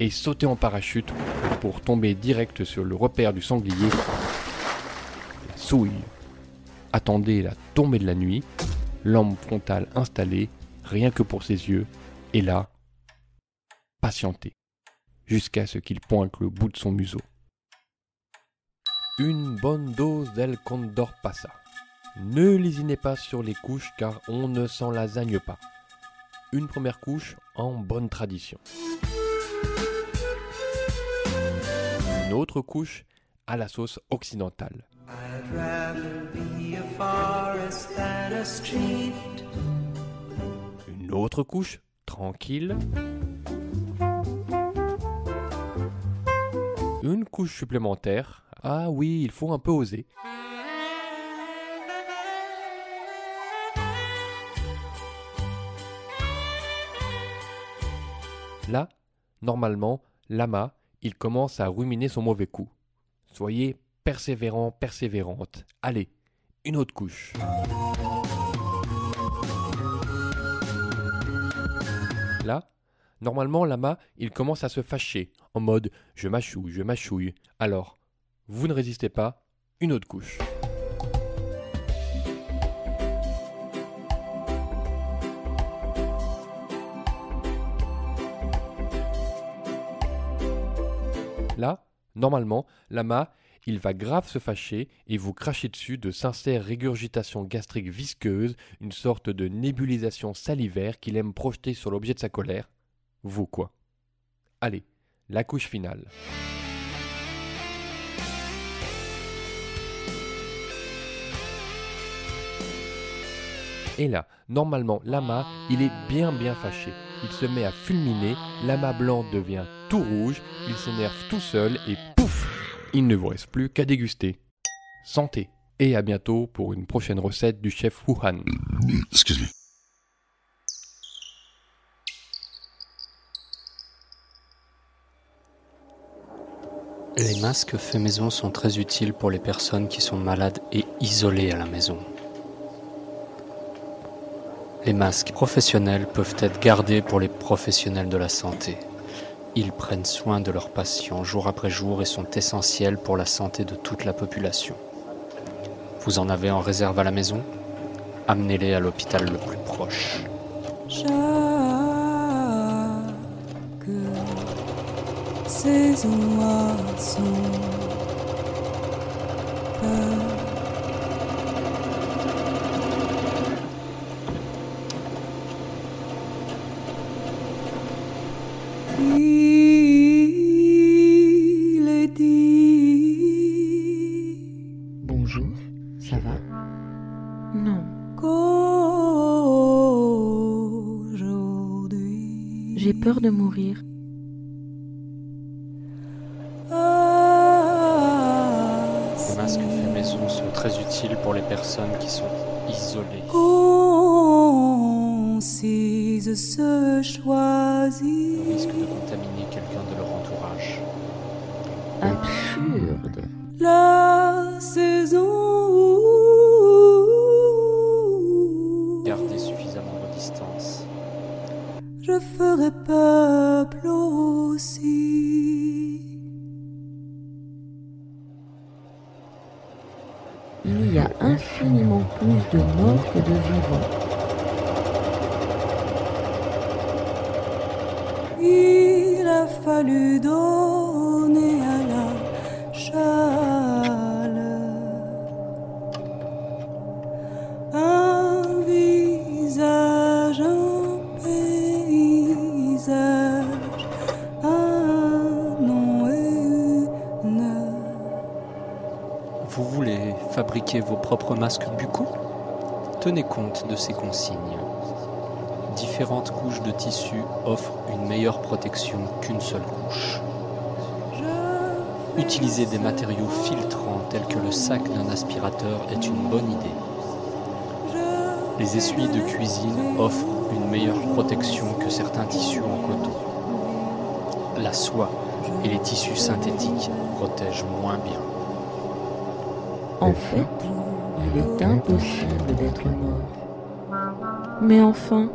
et sautez en parachute pour tomber direct sur le repère du sanglier. La souille. Attendez la tombée de la nuit, lampe frontale installée, rien que pour ses yeux, et là, patientez, jusqu'à ce qu'il pointe le bout de son museau. Une bonne dose d'El Condor Passa. Ne lésinez pas sur les couches car on ne s'en lasagne pas. Une première couche en bonne tradition. Une autre couche à la sauce occidentale. Une autre couche tranquille. Une couche supplémentaire. Ah oui, il faut un peu oser. Là, normalement, l'ama, il commence à ruminer son mauvais coup. Soyez persévérant, persévérante. Allez, une autre couche. Là, normalement, l'ama, il commence à se fâcher, en mode je mâchouille, je mâchouille. Alors, vous ne résistez pas, une autre couche. Là, normalement, l'ama, il va grave se fâcher et vous cracher dessus de sincères régurgitations gastriques visqueuses, une sorte de nébulisation salivaire qu'il aime projeter sur l'objet de sa colère. Vous quoi? Allez, la couche finale. Et là, normalement, l'ama, il est bien bien fâché. Il se met à fulminer, l'ama blanc devient tout rouge, il s'énerve tout seul et pouf Il ne vous reste plus qu'à déguster. Santé et à bientôt pour une prochaine recette du chef Wuhan. Excuse-moi. Les masques faits maison sont très utiles pour les personnes qui sont malades et isolées à la maison. Les masques professionnels peuvent être gardés pour les professionnels de la santé. Ils prennent soin de leurs patients jour après jour et sont essentiels pour la santé de toute la population. Vous en avez en réserve à la maison? Amenez-les à l'hôpital le plus proche. Absurde. La saison où Gardez suffisamment de distance. je ferai peuple aussi. Il y a infiniment plus de morts que de vivants. Il a fallu donner vos propres masques buccaux Tenez compte de ces consignes. Différentes couches de tissu offrent une meilleure protection qu'une seule couche. Utiliser des matériaux filtrants tels que le sac d'un aspirateur est une bonne idée. Les essuies de cuisine offrent une meilleure protection que certains tissus en coton. La soie et les tissus synthétiques protègent moins bien. En fait, il est impossible d'être mort. Mais enfin,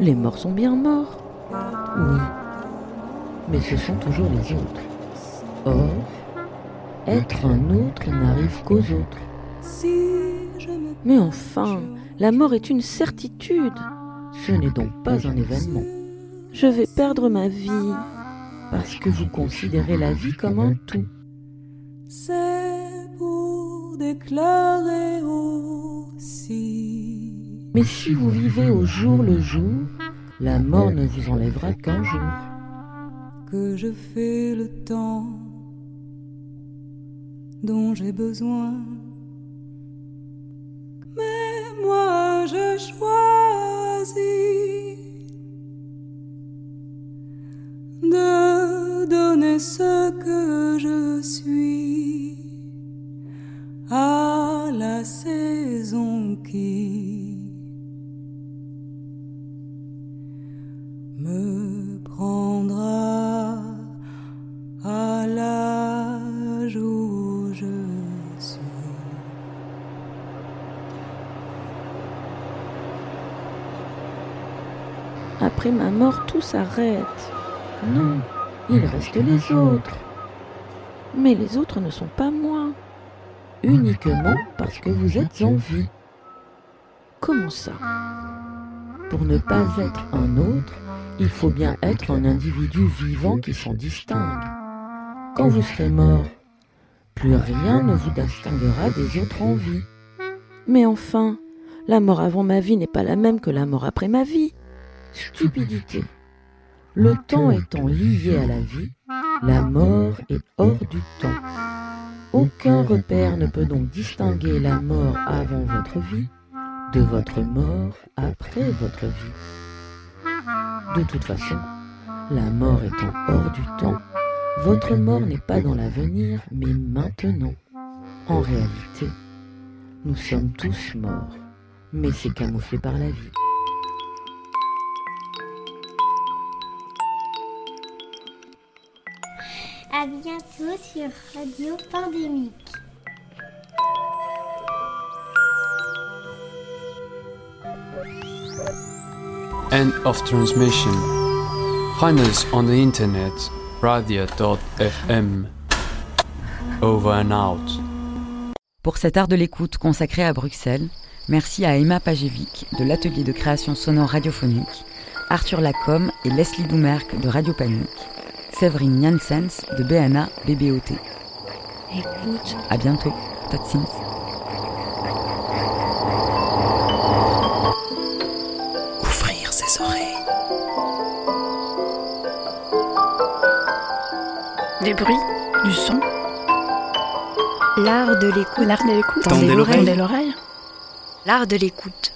les morts sont bien morts. Oui. Mais ce sont toujours les autres. Or, être un autre n'arrive qu'aux autres. Mais enfin, la mort est une certitude. Ce n'est donc pas un événement. Je vais perdre ma vie parce que vous considérez la vie comme un tout. Déclarer aussi Mais si vous vivez au jour le jour, la mort ne vous enlèvera qu'un jour. que je fais le temps dont j'ai besoin. Mais moi je choisis de donner ce que je suis à la saison qui me prendra à l'âge où je suis. Après ma mort, tout s'arrête. Non, il reste les autres. Mais les autres ne sont pas moi. Uniquement parce que vous êtes en vie. Comment ça? Pour ne pas être un autre, il faut bien être un individu vivant qui s'en distingue. Quand vous serez mort, plus rien ne vous distinguera des autres en vie. Mais enfin, la mort avant ma vie n'est pas la même que la mort après ma vie. Stupidité. Le temps étant lié à la vie, la mort est hors du temps. Aucun repère ne peut donc distinguer la mort avant votre vie de votre mort après votre vie. De toute façon, la mort étant hors du temps, votre mort n'est pas dans l'avenir, mais maintenant. En réalité, nous sommes tous morts, mais c'est camouflé par la vie. À bientôt sur Radio Pandémique. End of transmission. Find us on the internet radio.fm. Over and out. Pour cet art de l'écoute consacré à Bruxelles, merci à Emma Pajevic de l'atelier de création sonore radiophonique, Arthur Lacombe et Leslie Doumerc de Radio Panique, Séverine Janssens de BNA BBOT. Écoute. À bientôt. Tatsins. Ouvrir ses oreilles. Des bruits, du son. L'art de l'écoute. L'art de l'écoute. Tendez l'oreille. Tendez l'oreille. L'art de l'écoute.